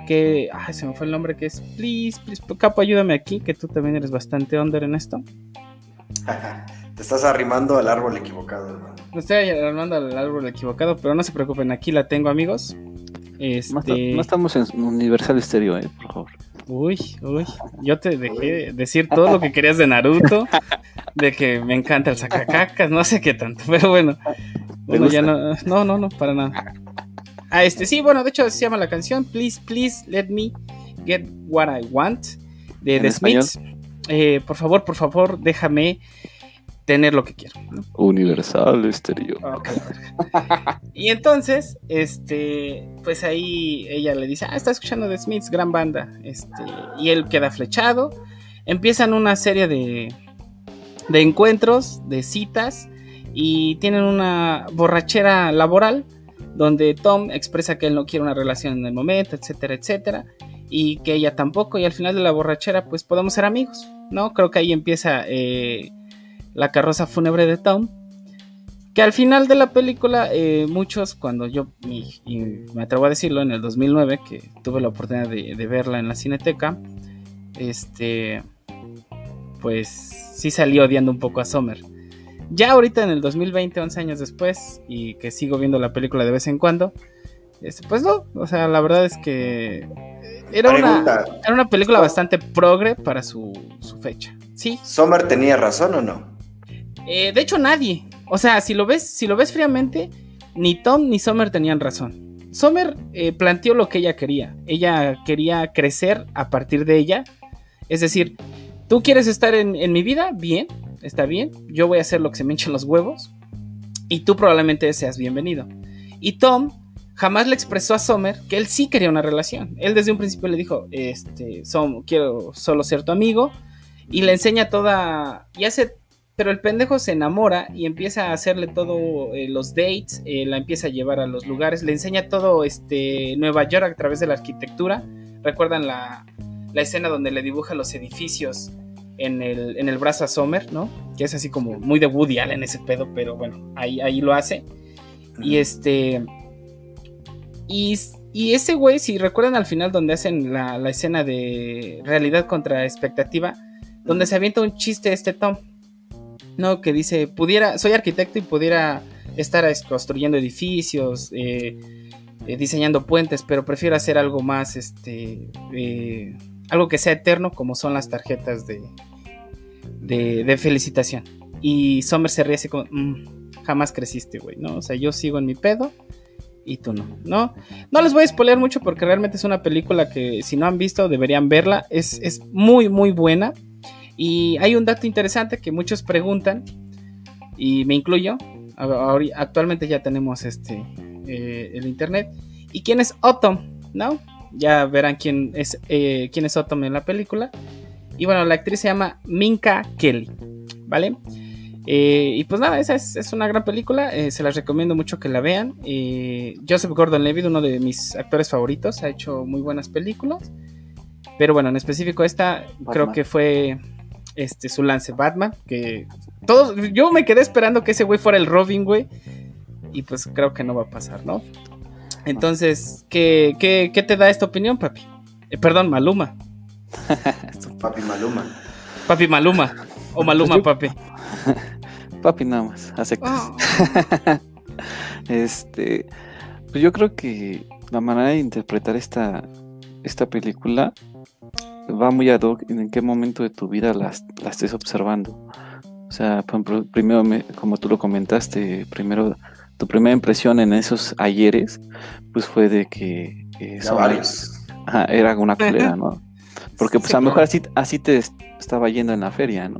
que, ay, se me fue el nombre, que es Please, please, Capo, ayúdame aquí, que tú también eres bastante under en esto. Te estás arrimando al árbol equivocado, hermano. Me estoy armando al árbol equivocado, pero no se preocupen, aquí la tengo, amigos. Este... no estamos en Universal Stereo, eh, por favor. Uy, uy, yo te dejé decir todo lo que querías de Naruto, de que me encanta el sacacacas, no sé qué tanto, pero bueno, bueno ya no, no, no, no, para nada. Ah, este, sí, bueno, de hecho se llama la canción Please, Please Let Me Get What I Want de ¿En The? Smiths. Eh, por favor, por favor, déjame tener lo que quiero. ¿no? Universal Stereo. Ok, a ver. y entonces, este, pues ahí ella le dice, ah, está escuchando The Smiths, gran banda. Este, y él queda flechado. Empiezan una serie de, de encuentros, de citas, y tienen una borrachera laboral, donde Tom expresa que él no quiere una relación en el momento, etcétera, etcétera. Y que ella tampoco, y al final de la borrachera, pues podemos ser amigos, ¿no? Creo que ahí empieza eh, la carroza fúnebre de Tom. Que al final de la película, eh, muchos, cuando yo, y, me atrevo a decirlo, en el 2009, que tuve la oportunidad de, de verla en la cineteca, este, pues sí salí odiando un poco a Sommer. Ya ahorita en el 2020, 11 años después, y que sigo viendo la película de vez en cuando, este, pues no, o sea, la verdad es que era una, era una película bastante progre para su, su fecha. Sí, ¿Sommer tenía razón o no? eh, de hecho, nadie. O sea, si lo ves, si lo ves fríamente, ni Tom ni Summer tenían razón. Summer eh, planteó lo que ella quería. Ella quería crecer a partir de ella. Es decir, tú quieres estar en, en mi vida, bien, está bien. Yo voy a hacer lo que se me hinchen los huevos. Y tú probablemente seas bienvenido. Y Tom jamás le expresó a Sommer que él sí quería una relación. Él desde un principio le dijo, este, quiero solo ser tu amigo, y le enseña toda, y hace, pero el pendejo se enamora y empieza a hacerle todo eh, los dates, eh, la empieza a llevar a los lugares, le enseña todo este Nueva York a través de la arquitectura. Recuerdan la, la escena donde le dibuja los edificios en el, en el brazo a Sommer, ¿no? Que es así como muy de Woody Allen ese pedo, pero bueno, ahí, ahí lo hace. Y este. Y, y ese güey, si recuerdan al final donde hacen la, la, escena de realidad contra expectativa, donde se avienta un chiste este Tom, ¿no? Que dice, pudiera, soy arquitecto y pudiera estar construyendo edificios, eh, eh, diseñando puentes, pero prefiero hacer algo más, este, eh, algo que sea eterno, como son las tarjetas de, de, felicitación. Y Sommer se ríe así como, mm, jamás creciste, güey, ¿no? O sea, yo sigo en mi pedo y tú no, ¿no? No les voy a spoilear mucho porque realmente es una película que si no han visto deberían verla. Es, es muy, muy buena. Y hay un dato interesante que muchos preguntan, y me incluyo. Actualmente ya tenemos este eh, el internet. ¿Y quién es Otto? ¿No? Ya verán quién es, eh, quién es Otto en la película. Y bueno, la actriz se llama Minka Kelly, ¿vale? Eh, y pues nada, esa es, una gran película, eh, se las recomiendo mucho que la vean. Joseph Gordon-Levitt, uno de mis actores favoritos, ha hecho muy buenas películas. Pero bueno, en específico esta creo que fue este su lance Batman, que todos yo me quedé esperando que ese güey fuera el Robin, güey. Y pues creo que no va a pasar, ¿no? Entonces, ¿qué, qué, te da esta opinión, papi? Eh, perdón, Maluma. papi Maluma. Papi Maluma. O pues Maluma, papi. papi nada más, oh. este, pues yo creo que la manera de interpretar esta, esta película va muy ad hoc en qué momento de tu vida la, la estés observando. O sea, primero, como tú lo comentaste, primero tu primera impresión en esos ayeres, pues fue de que era una culera, ¿no? Porque pues a lo mejor así, así te estaba yendo en la feria, ¿no?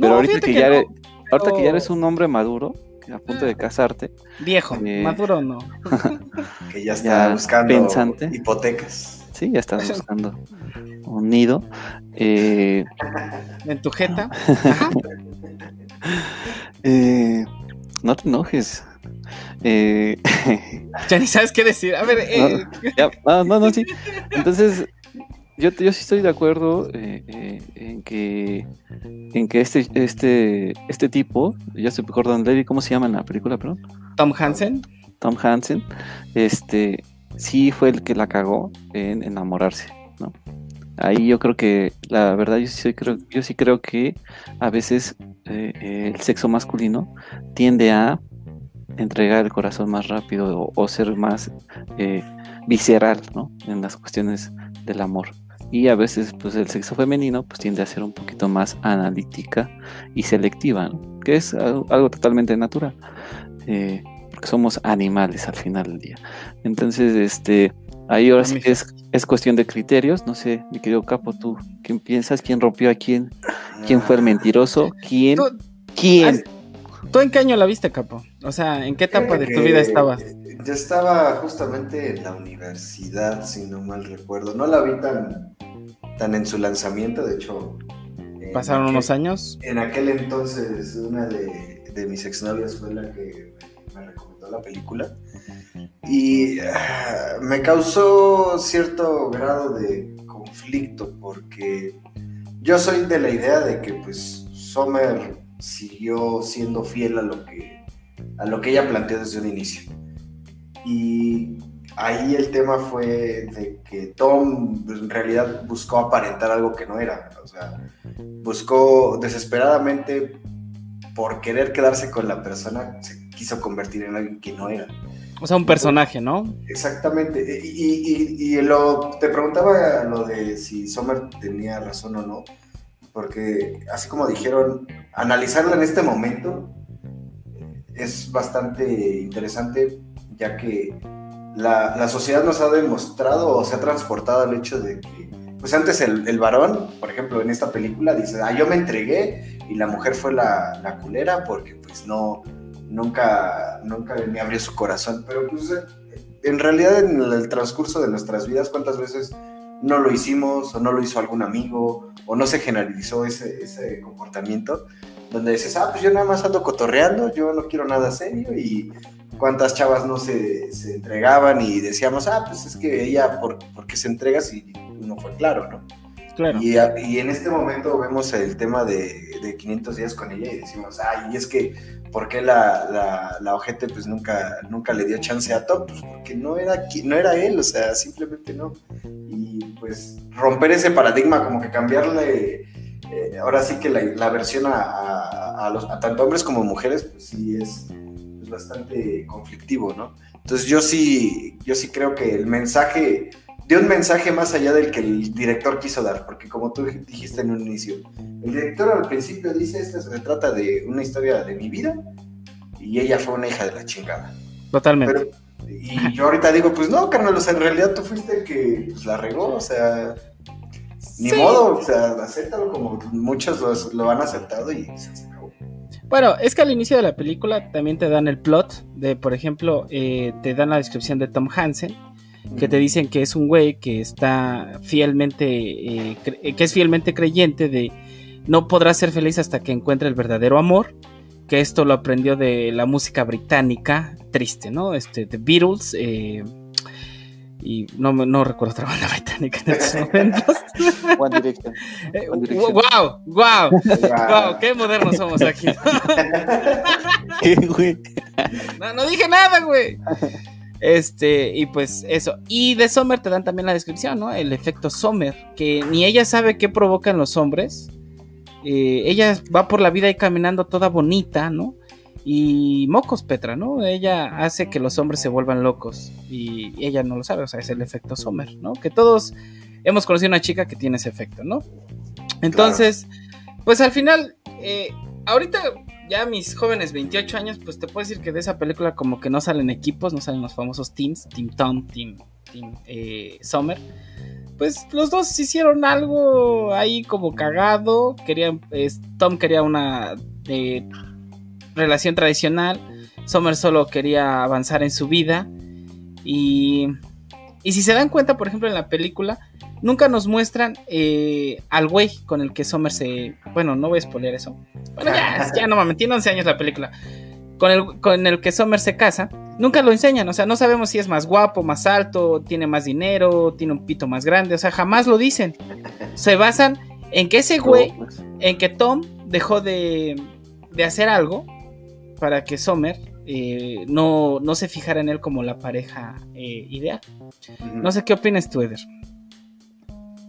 Pero ahorita que, ya eres, ahorita que ya eres un hombre maduro, a punto de casarte. Viejo, eh, maduro no. que ya está buscando pensante. hipotecas. Sí, ya estás buscando un nido. Eh, en tu jeta. eh, no te enojes. Eh, ya ni sabes qué decir. A ver, eh. no, no, no, sí. Entonces, yo, yo sí estoy de acuerdo eh, en que en que este este este tipo, ya estoy Gordon Levy, ¿cómo se llama en la película, perdón? Tom Hansen. Tom Hansen, este, sí fue el que la cagó en enamorarse, ¿no? Ahí yo creo que, la verdad, yo sí creo, yo sí creo que a veces el sexo masculino tiende a entregar el corazón más rápido o, ser más eh, visceral ¿no? en las cuestiones del amor. Y a veces pues el sexo femenino pues tiende a ser un poquito más analítica y selectiva, que es algo, totalmente natural. Eh, porque somos animales al final del día. Entonces, este, ahí ahora sí es, es cuestión de criterios. No sé, mi querido Capo, tú, ¿quién piensas? ¿Quién rompió a quién? ¿Quién fue el mentiroso? ¿Quién? ¿Quién? ¿Tú en qué año la viste, Capo? O sea, ¿en qué etapa de tu vida estabas? Yo estaba justamente en la universidad, si no mal recuerdo. No la vi tan, tan en su lanzamiento, de hecho. ¿Pasaron unos años? En aquel entonces, una de, de mis exnovias fue la que me recomendó la película. Y ah, me causó cierto grado de conflicto porque yo soy de la idea de que, pues, Sommer siguió siendo fiel a lo que, a lo que ella planteó desde un inicio. Y ahí el tema fue de que Tom en realidad buscó aparentar algo que no era. O sea, buscó desesperadamente por querer quedarse con la persona, se quiso convertir en alguien que no era. O sea, un personaje, ¿no? Exactamente. Y, y, lo, te preguntaba lo de si Sommer tenía razón o no porque así como dijeron, analizarlo en este momento es bastante interesante, ya que la, sociedad nos ha demostrado o se ha transportado al hecho de que, pues antes el, varón, por ejemplo, en esta película dice, ah, yo me entregué y la mujer fue la, la culera porque pues no, nunca, nunca me abrió su corazón, pero pues en realidad en el transcurso de nuestras vidas, ¿cuántas veces no lo hicimos o no lo hizo algún amigo o no se generalizó ese, ese comportamiento? Donde dices, ah, pues yo nada más ando cotorreando, yo no quiero nada serio y cuántas chavas no se, se entregaban y decíamos, ah, pues es que ella, ¿por, ¿por qué se entrega si no fue claro, no? Y, en este momento vemos el tema de, de 500 días con ella y decimos, ay, y es que, ¿por qué la, la, ojete pues nunca, nunca le dio chance a Tom? Pues porque no era, no era él, o sea, simplemente no. Y pues romper ese paradigma, como que cambiarle, eh, ahora sí que la, versión a, los, tanto hombres como mujeres, pues sí es, es bastante conflictivo, ¿no? Entonces yo sí, yo sí creo que el mensaje dio un mensaje más allá del que el director quiso dar, porque como tú dijiste en un inicio, el director al principio dice, esto se trata de una historia de mi vida y ella fue una hija de la chingada. Totalmente. Pero, y yo ahorita digo, pues no, carnal, o sea, en realidad tú fuiste el que pues, la regó, o sea, ni Sí. modo, o sea, acéptalo como muchos los- lo han aceptado y se acabó. Bueno, es que al inicio de la película también te dan el plot de, por ejemplo, eh, te dan la descripción de Tom Hansen, que te dicen que es un güey que está fielmente, eh, eh, que es fielmente creyente de no podrá ser feliz hasta que encuentre el verdadero amor, que esto lo aprendió de la música británica, triste, ¿no? Este, The Beatles, eh, y no, me- no recuerdo otra banda británica en estos momentos. One Direction. One Direction. wow, wow, wow, qué modernos somos aquí. ¿Qué, güey? No, no dije nada, güey. Este, y pues eso. Y de Sommer te dan también la descripción, ¿no? El efecto Sommer, que ni ella sabe qué provocan los hombres. Eh, ella va por la vida ahí caminando toda bonita, ¿no? Y mocos, Petra, ¿no? Ella hace que los hombres se vuelvan locos. Y ella no lo sabe, o sea, es el efecto Sommer, ¿no? Que todos hemos conocido una chica que tiene ese efecto, ¿no? Entonces, pues al final, eh, ahorita ya mis jóvenes 28 años, pues te puedo decir que de esa película como que no salen equipos, no salen los famosos teams, Team Tom, Team, team eh, Summer. Pues los dos hicieron algo ahí como cagado. Querían, Tom quería una eh, relación tradicional. Summer solo quería avanzar en su vida. Y, y si se dan cuenta, por ejemplo, en la película, nunca nos muestran eh, al güey con el que Summer se. Bueno, no voy a spoiler eso. Bueno, ya, ya no mames, tiene 11 años la película. Con el, con el que Summer se casa, nunca lo enseñan. O sea, no sabemos si es más guapo, más alto, tiene más dinero, tiene un pito más grande. O sea, jamás lo dicen. Se basan en que ese güey, No, pues, en que Tom dejó de, de hacer algo para que Summer eh, no, no se fijara en él como la pareja eh, ideal. No sé qué opinas tú, Eder.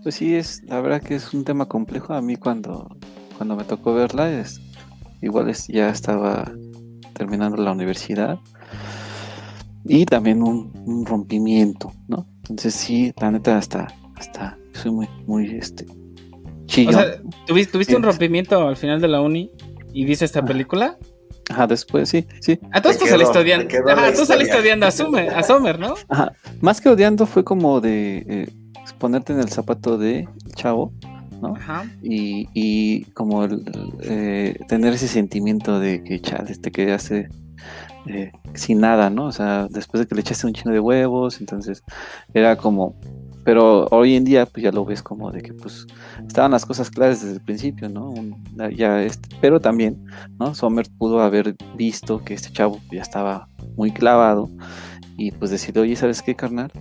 Pues sí, es, la verdad que es un tema complejo. A mí cuando, cuando me tocó verla, es, igual es, ya estaba terminando la universidad. Y también un, un rompimiento, ¿no? Entonces sí, la neta hasta, hasta soy muy, muy este O chillón. sea, ¿tuviste, tuviste un rompimiento al final de la uni y viste esta Ah. película? Ajá, después sí, sí. A todos Te tú quedó, saliste te odiando. quedó Ajá, tú saliste odiando a Summer, a Summer, ¿no? Ajá. Más que odiando fue como de eh, ponerte en el zapato de chavo, ¿no? Ajá. y, y como el, eh, tener ese sentimiento de que chale, te quedaste eh, sin nada, ¿no? O sea, después de que le echaste un chingo de huevos, entonces era como, pero hoy en día pues ya lo ves como de que pues estaban las cosas claras desde el principio, ¿no? Un- ya este, pero también, ¿no? Sommer pudo haber visto que este chavo ya estaba muy clavado y pues decidió, oye, ¿sabes qué, carnal?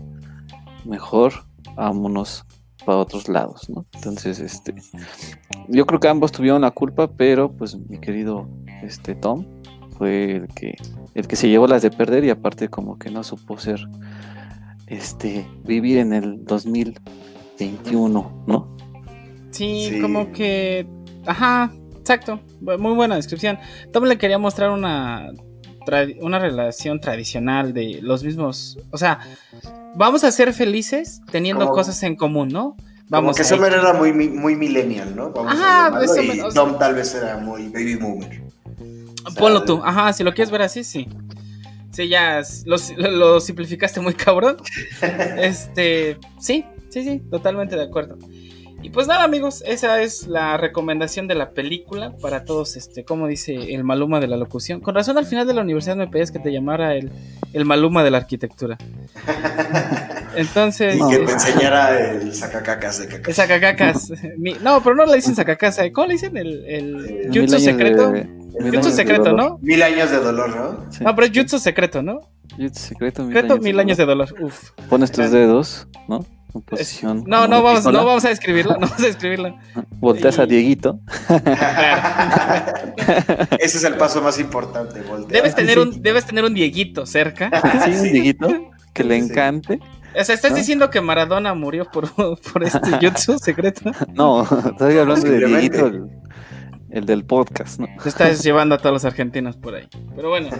Mejor vámonos para otros lados, ¿no? Entonces, este, yo creo que ambos tuvieron la culpa, pero pues mi querido este Tom fue el que el que se llevó las de perder y aparte como que no supo ser este vivir en el 2021, ¿no? Sí, Sí. como que. Ajá, exacto. Muy buena descripción. Tom le quería mostrar una, una relación tradicional de los mismos. O sea, vamos a ser felices teniendo Como- cosas en común, ¿no? Como Vamos que a Summer era muy, muy millennial, ¿no? Vamos Ajá, a pues, y o sea- Tom tal vez era muy baby boomer. Ponlo tú, ajá, si lo quieres ver así, sí. Sí, ya lo, lo simplificaste muy cabrón. Este, sí, sí, sí, totalmente de acuerdo. Y pues nada, amigos, esa es la recomendación de la película para todos, este, como dice el Maluma de la locución. Con razón, al final de la universidad me pedías que te llamara el, el Maluma de la arquitectura. Entonces. Y que te este, enseñara el sacacacas de caca. el sacacacas. Mi- no, pero no le dicen sacacas. ¿Cómo le dicen? El, el Mil jutsu secreto. de- mil Jutsu secreto. ¿no? Mil años de dolor, ¿no? Sí. No, pero es jutsu secreto, ¿no? Jutsu secreto, mil Secreto, años mil de años de dolor. Uf. Pones tus dedos, ¿no? No, no vamos, no vamos a describirlo, no vamos a describirlo. Volteas a Dieguito. Ese es el paso más importante, voltear. Debes tener un, debes tener un Dieguito cerca. Sí, un Dieguito que le encante. O sea, ¿estás ¿No? diciendo que Maradona murió por, por este jutsu secreto? No, estoy hablando de. Dieguito, el, el del podcast, ¿no? Te estás llevando a todos los argentinos por ahí. Pero bueno.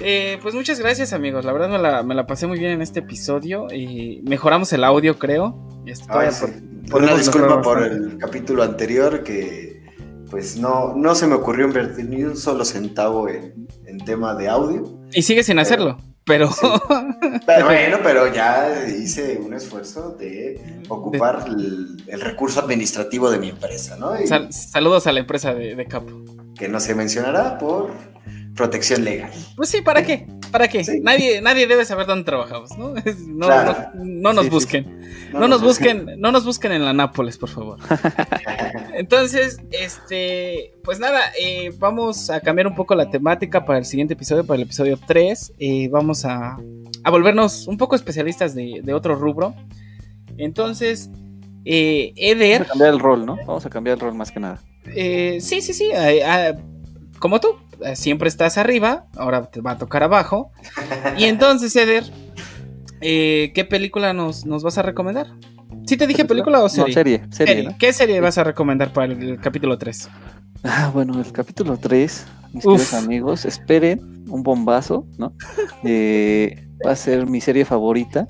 Eh, pues muchas gracias amigos, la verdad me la, me la pasé muy bien en este episodio y mejoramos el audio creo. Ay, sí. por- Una disculpa por bastante. el capítulo anterior que pues no, no se me ocurrió invertir ni un solo centavo en, en tema de audio. Y sigue sin hacerlo, pero... Pero bueno, pero ya hice un esfuerzo de ocupar el, el recurso administrativo de mi empresa, ¿no? Y Sal- saludos a la empresa de, de Capo. que no se mencionará por protección legal. Pues sí, ¿para qué? ¿Para qué? Sí. Nadie, nadie debe saber dónde trabajamos, ¿no? No, Claro. no, no nos Sí, sí, busquen. No, nos busquen, no nos busquen en la Nápoles, por favor. Entonces, este, pues nada, eh, vamos a cambiar un poco la temática para el siguiente episodio, para el episodio 3. Eh, vamos a, a volvernos un poco especialistas de, de otro rubro. Entonces, eh, Eder, Vamos a cambiar el rol, ¿no? Vamos a cambiar el rol más que nada. eh, sí, sí, sí, eh, ah, como tú, eh, siempre estás arriba, ahora te va a tocar abajo. Y entonces, Eder, eh, ¿qué película nos, nos vas a recomendar? ¿Sí te dije película o No, serie? serie, serie, Serie. ¿no? ¿Qué serie vas a recomendar para el capítulo 3? Ah, bueno, el capítulo 3, mis Uf. queridos amigos, esperen un bombazo, ¿no? Eh, va a ser mi serie favorita.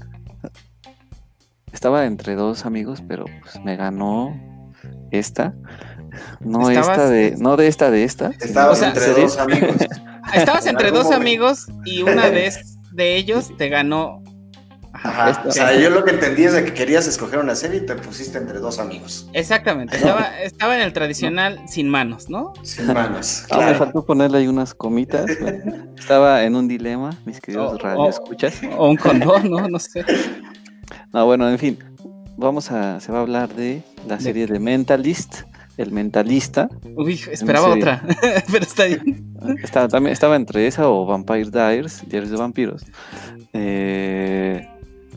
Estaba entre dos amigos, pero pues me ganó esta. No Estabas- esta de, no de esta de esta. Estabas O sea, entre dos amigos. Estabas En entre dos momento. amigos y una vez de ellos te ganó. Ajá. Esta- O sea, yo lo que entendí es de que querías escoger una serie y te pusiste entre dos amigos. Exactamente, estaba, estaba en el tradicional sin manos, ¿no? Sin manos. Ah, me Claro. faltó ponerle ahí unas comitas. Estaba en un dilema, mis queridos Oh, radioescuchas. O un condón, ¿no? No sé. No, bueno, en fin. Vamos a, se va a hablar de la De- serie de Mentalist, el mentalista. Uy, esperaba otra, pero está bien. Estaba, también, estaba entre esa o Vampire Diaries, Diarios de Vampiros. Eh,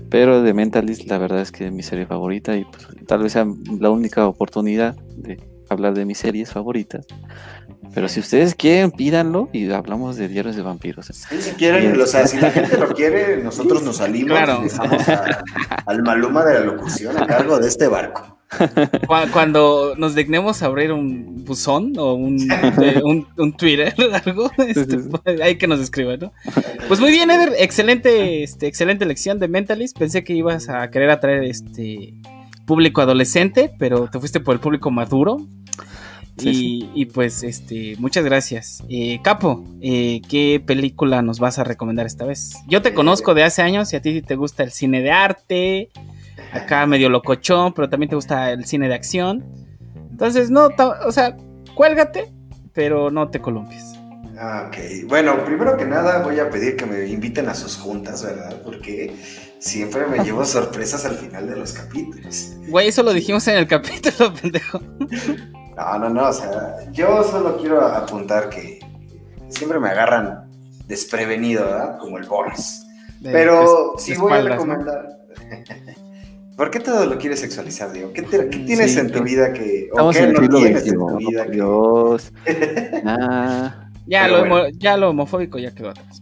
pero de Mentalist, la verdad es que es mi serie favorita y pues, tal vez sea la única oportunidad de hablar de mis series favoritas. Pero si ustedes quieren, pídanlo y hablamos de Diarios de Vampiros. Sí, si quieren, o sea, si la gente lo quiere, nosotros nos salimos Claro. y dejamos a- al Maluma de la locución a cargo de este barco. Cu- Cuando nos dignemos a abrir un buzón o un, un, un Twitter algo, este, hay que nos escriban, ¿no? Pues muy bien, Eder, excelente, este, excelente lección de Mentalist. Pensé que ibas a querer atraer este público adolescente, pero te fuiste por el público maduro. Sí, y, y, pues, este, muchas gracias. Eh, Capo, eh, ¿qué película nos vas a recomendar esta vez? Yo te conozco de hace años y a ti te gusta el cine de arte, acá medio locochón, pero también te gusta el cine de acción. Entonces, no, o sea, cuélgate, pero no te columpies. Ah, Ok, bueno, primero que nada voy a pedir que me inviten a sus juntas, ¿verdad? Porque siempre me llevo sorpresas al final de los capítulos. Güey, eso lo dijimos en el capítulo, pendejo. No, no, no, o sea, yo solo quiero apuntar que siempre me agarran desprevenido, ¿verdad? Como el Boris. Pero de sí voy a espaldas, ¿no? ¿Por qué todo lo quieres sexualizar, Diego? ¿Qué, te- qué tienes sí, en tu vida que. o Estamos qué en el no siglo tienes en XXI, tu vida que- Dios. Ah, Ya, Pero lo, bueno. homo- ya lo homofóbico ya quedó atrás.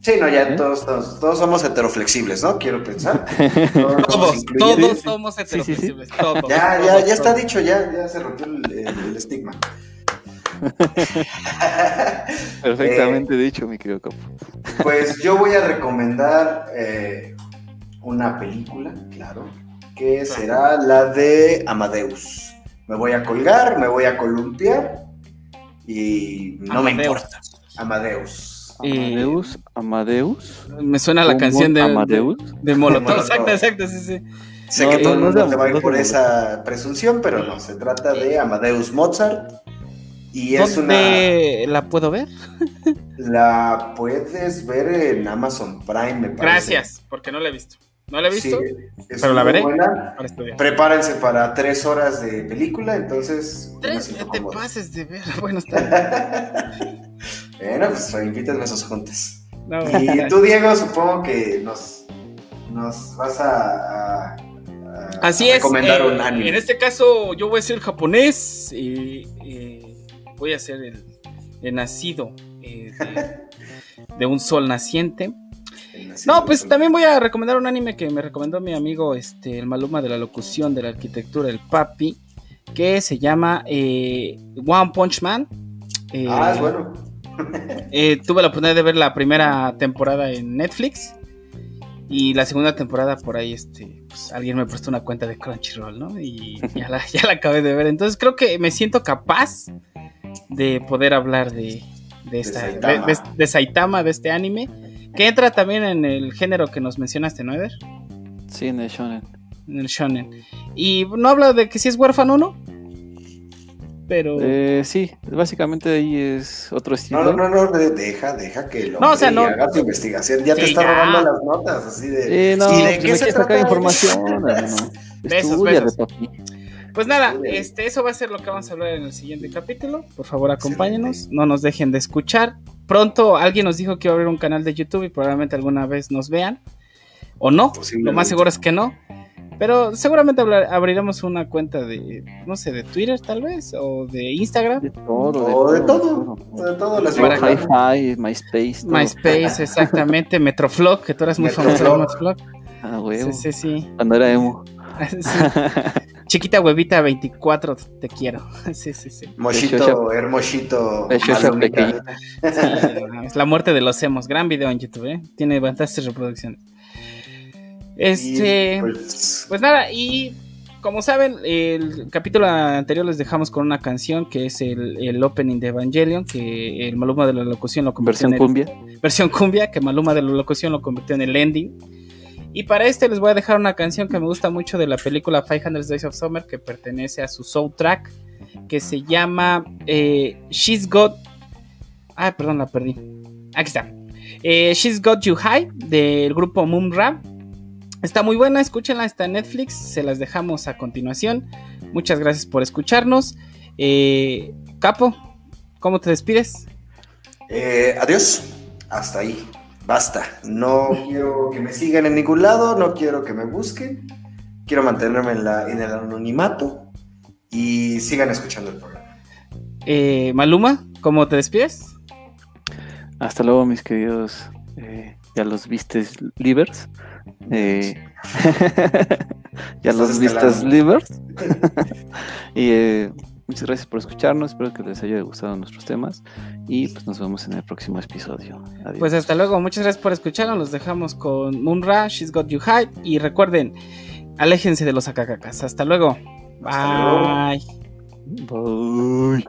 Sí, no, ya ¿Eh? todos, todos, todos somos heteroflexibles, ¿no? Quiero pensar. Todos, somos Todos, somos Sí, sí, sí. heteroflexibles, todos. Ya, todos, ya, ya está dicho, ya, ya se rompió el, el- el estigma. perfectamente dicho, mi querido Capo. Pues yo voy a recomendar eh, una película, claro, que será la de Amadeus. Me voy a colgar, me voy a columpiar y no me importa. Amadeus. Amadeus, Amadeus. Me suena la canción de, Amadeus. de, de Molotov. Exacto, exacto, sí, sí. Sé que todo el mundo se va a ir por esa presunción, pero no, se trata de Amadeus Mozart. Y es ¿Dónde una... la puedo ver? la puedes ver en Amazon Prime, me parece. Gracias, porque no la he visto. No la he visto, pero la veré. Prepárense para tres horas de película, entonces. Tres, te pases de ver. Bueno, está. bueno, pues invítame a esos juntos. y tú, Diego, supongo que nos, nos vas a, Así recomendar es, un eh, anime. En este caso, yo voy a ser japonés y, voy a ser el, nacido eh, de un sol naciente. No, pues también voy a recomendar un anime que me recomendó mi amigo, este, el Maluma de la locución de la arquitectura, el Papi, que se llama eh, One Punch Man. Eh, ah, es bueno. Eh, tuve la oportunidad de ver la primera temporada en Netflix y la segunda temporada por ahí, este, pues alguien me prestó una cuenta de Crunchyroll, ¿no? Y ya la, ya la acabé de ver. Entonces creo que me siento capaz de poder hablar de, de, esta, de Saitama, de este anime que entra también en el género que nos mencionaste, ¿no, Eder? Sí, en el shonen. En el shonen. Y no habla de que si es huérfano o no. Pero. Eh, sí, básicamente ahí es otro estilo. No, no, no, deja, deja que lo no, o sea, no, haga tu investigación. Ya te está robando las notas, así de. Sí, no, ¿Y de qué se trata? información. no. Estudia de papi. Pues nada, este, eso va a ser lo que vamos a hablar en el siguiente capítulo. Por favor, acompáñenos, no nos dejen de escuchar. Pronto alguien nos dijo que iba a abrir un canal de YouTube y probablemente alguna vez nos vean. O no, lo más seguro es que no. Pero seguramente abriremos una cuenta de, no sé, de Twitter tal vez, o de Instagram. De todo, de, todo. De todo. Las Hi-Fi, MySpace. MySpace, exactamente. Metroflog, que tú eres muy famoso en Metroflog. Ah, huevo. Sí, sí, sí. Cuando era emo. Chiquita huevita 24, te quiero. Sí, sí, sí. Mochito, hermosito. es la muerte de los emos. Gran video en YouTube, ¿eh? Tiene bastantes reproducciones. Este. Pues... pues... nada, y como saben, el capítulo anterior les dejamos con una canción que es el, opening de Evangelion, que el Maluma de la locución lo convirtió en. Versión cumbia. Versión cumbia, que Maluma de la locución lo convirtió en el ending. Y para este les voy a dejar una canción que me gusta mucho de la película 500 Days of Summer, que pertenece a su soundtrack, que se llama eh, She's Got... Ay, perdón, la perdí. Aquí está. Eh, She's Got You High, del grupo Moonra. Está muy buena, escúchenla, está en Netflix, se las dejamos a continuación. Muchas gracias por escucharnos. Eh, Capo, ¿cómo te despides? adiós, hasta ahí basta. No quiero que me sigan en ningún lado, no quiero que me busquen. Quiero mantenerme en, la, en el anonimato y sigan escuchando el programa. Eh, Maluma, ¿cómo te despides? Hasta luego, mis queridos. Eh, ya los vistes livers. Eh, ya los vistes livers. y eh, Muchas gracias por escucharnos, espero que les haya gustado nuestros temas y pues nos vemos en el próximo episodio. Adiós. Pues hasta luego, muchas gracias por escucharnos, los dejamos con Munra, She's Got You High y recuerden, aléjense de los acacacas. Hasta luego. Bye. Bye.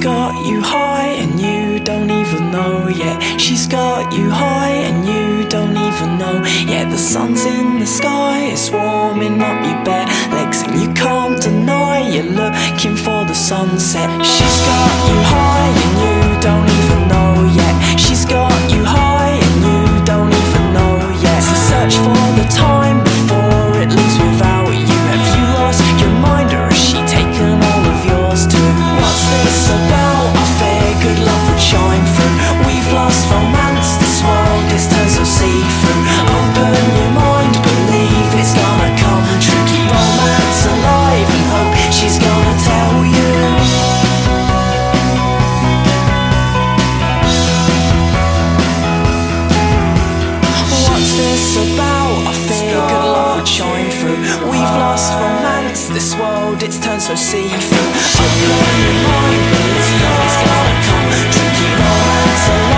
Got you high and you don't even know yet. She's got you high and you don't even know yet. The sun's in the sky, it's warming up your bare legs, and you can't deny you're looking for the sunset. She's got you high and you don't its turned so see you through. Your mind, but it's not gonna come. Drinking all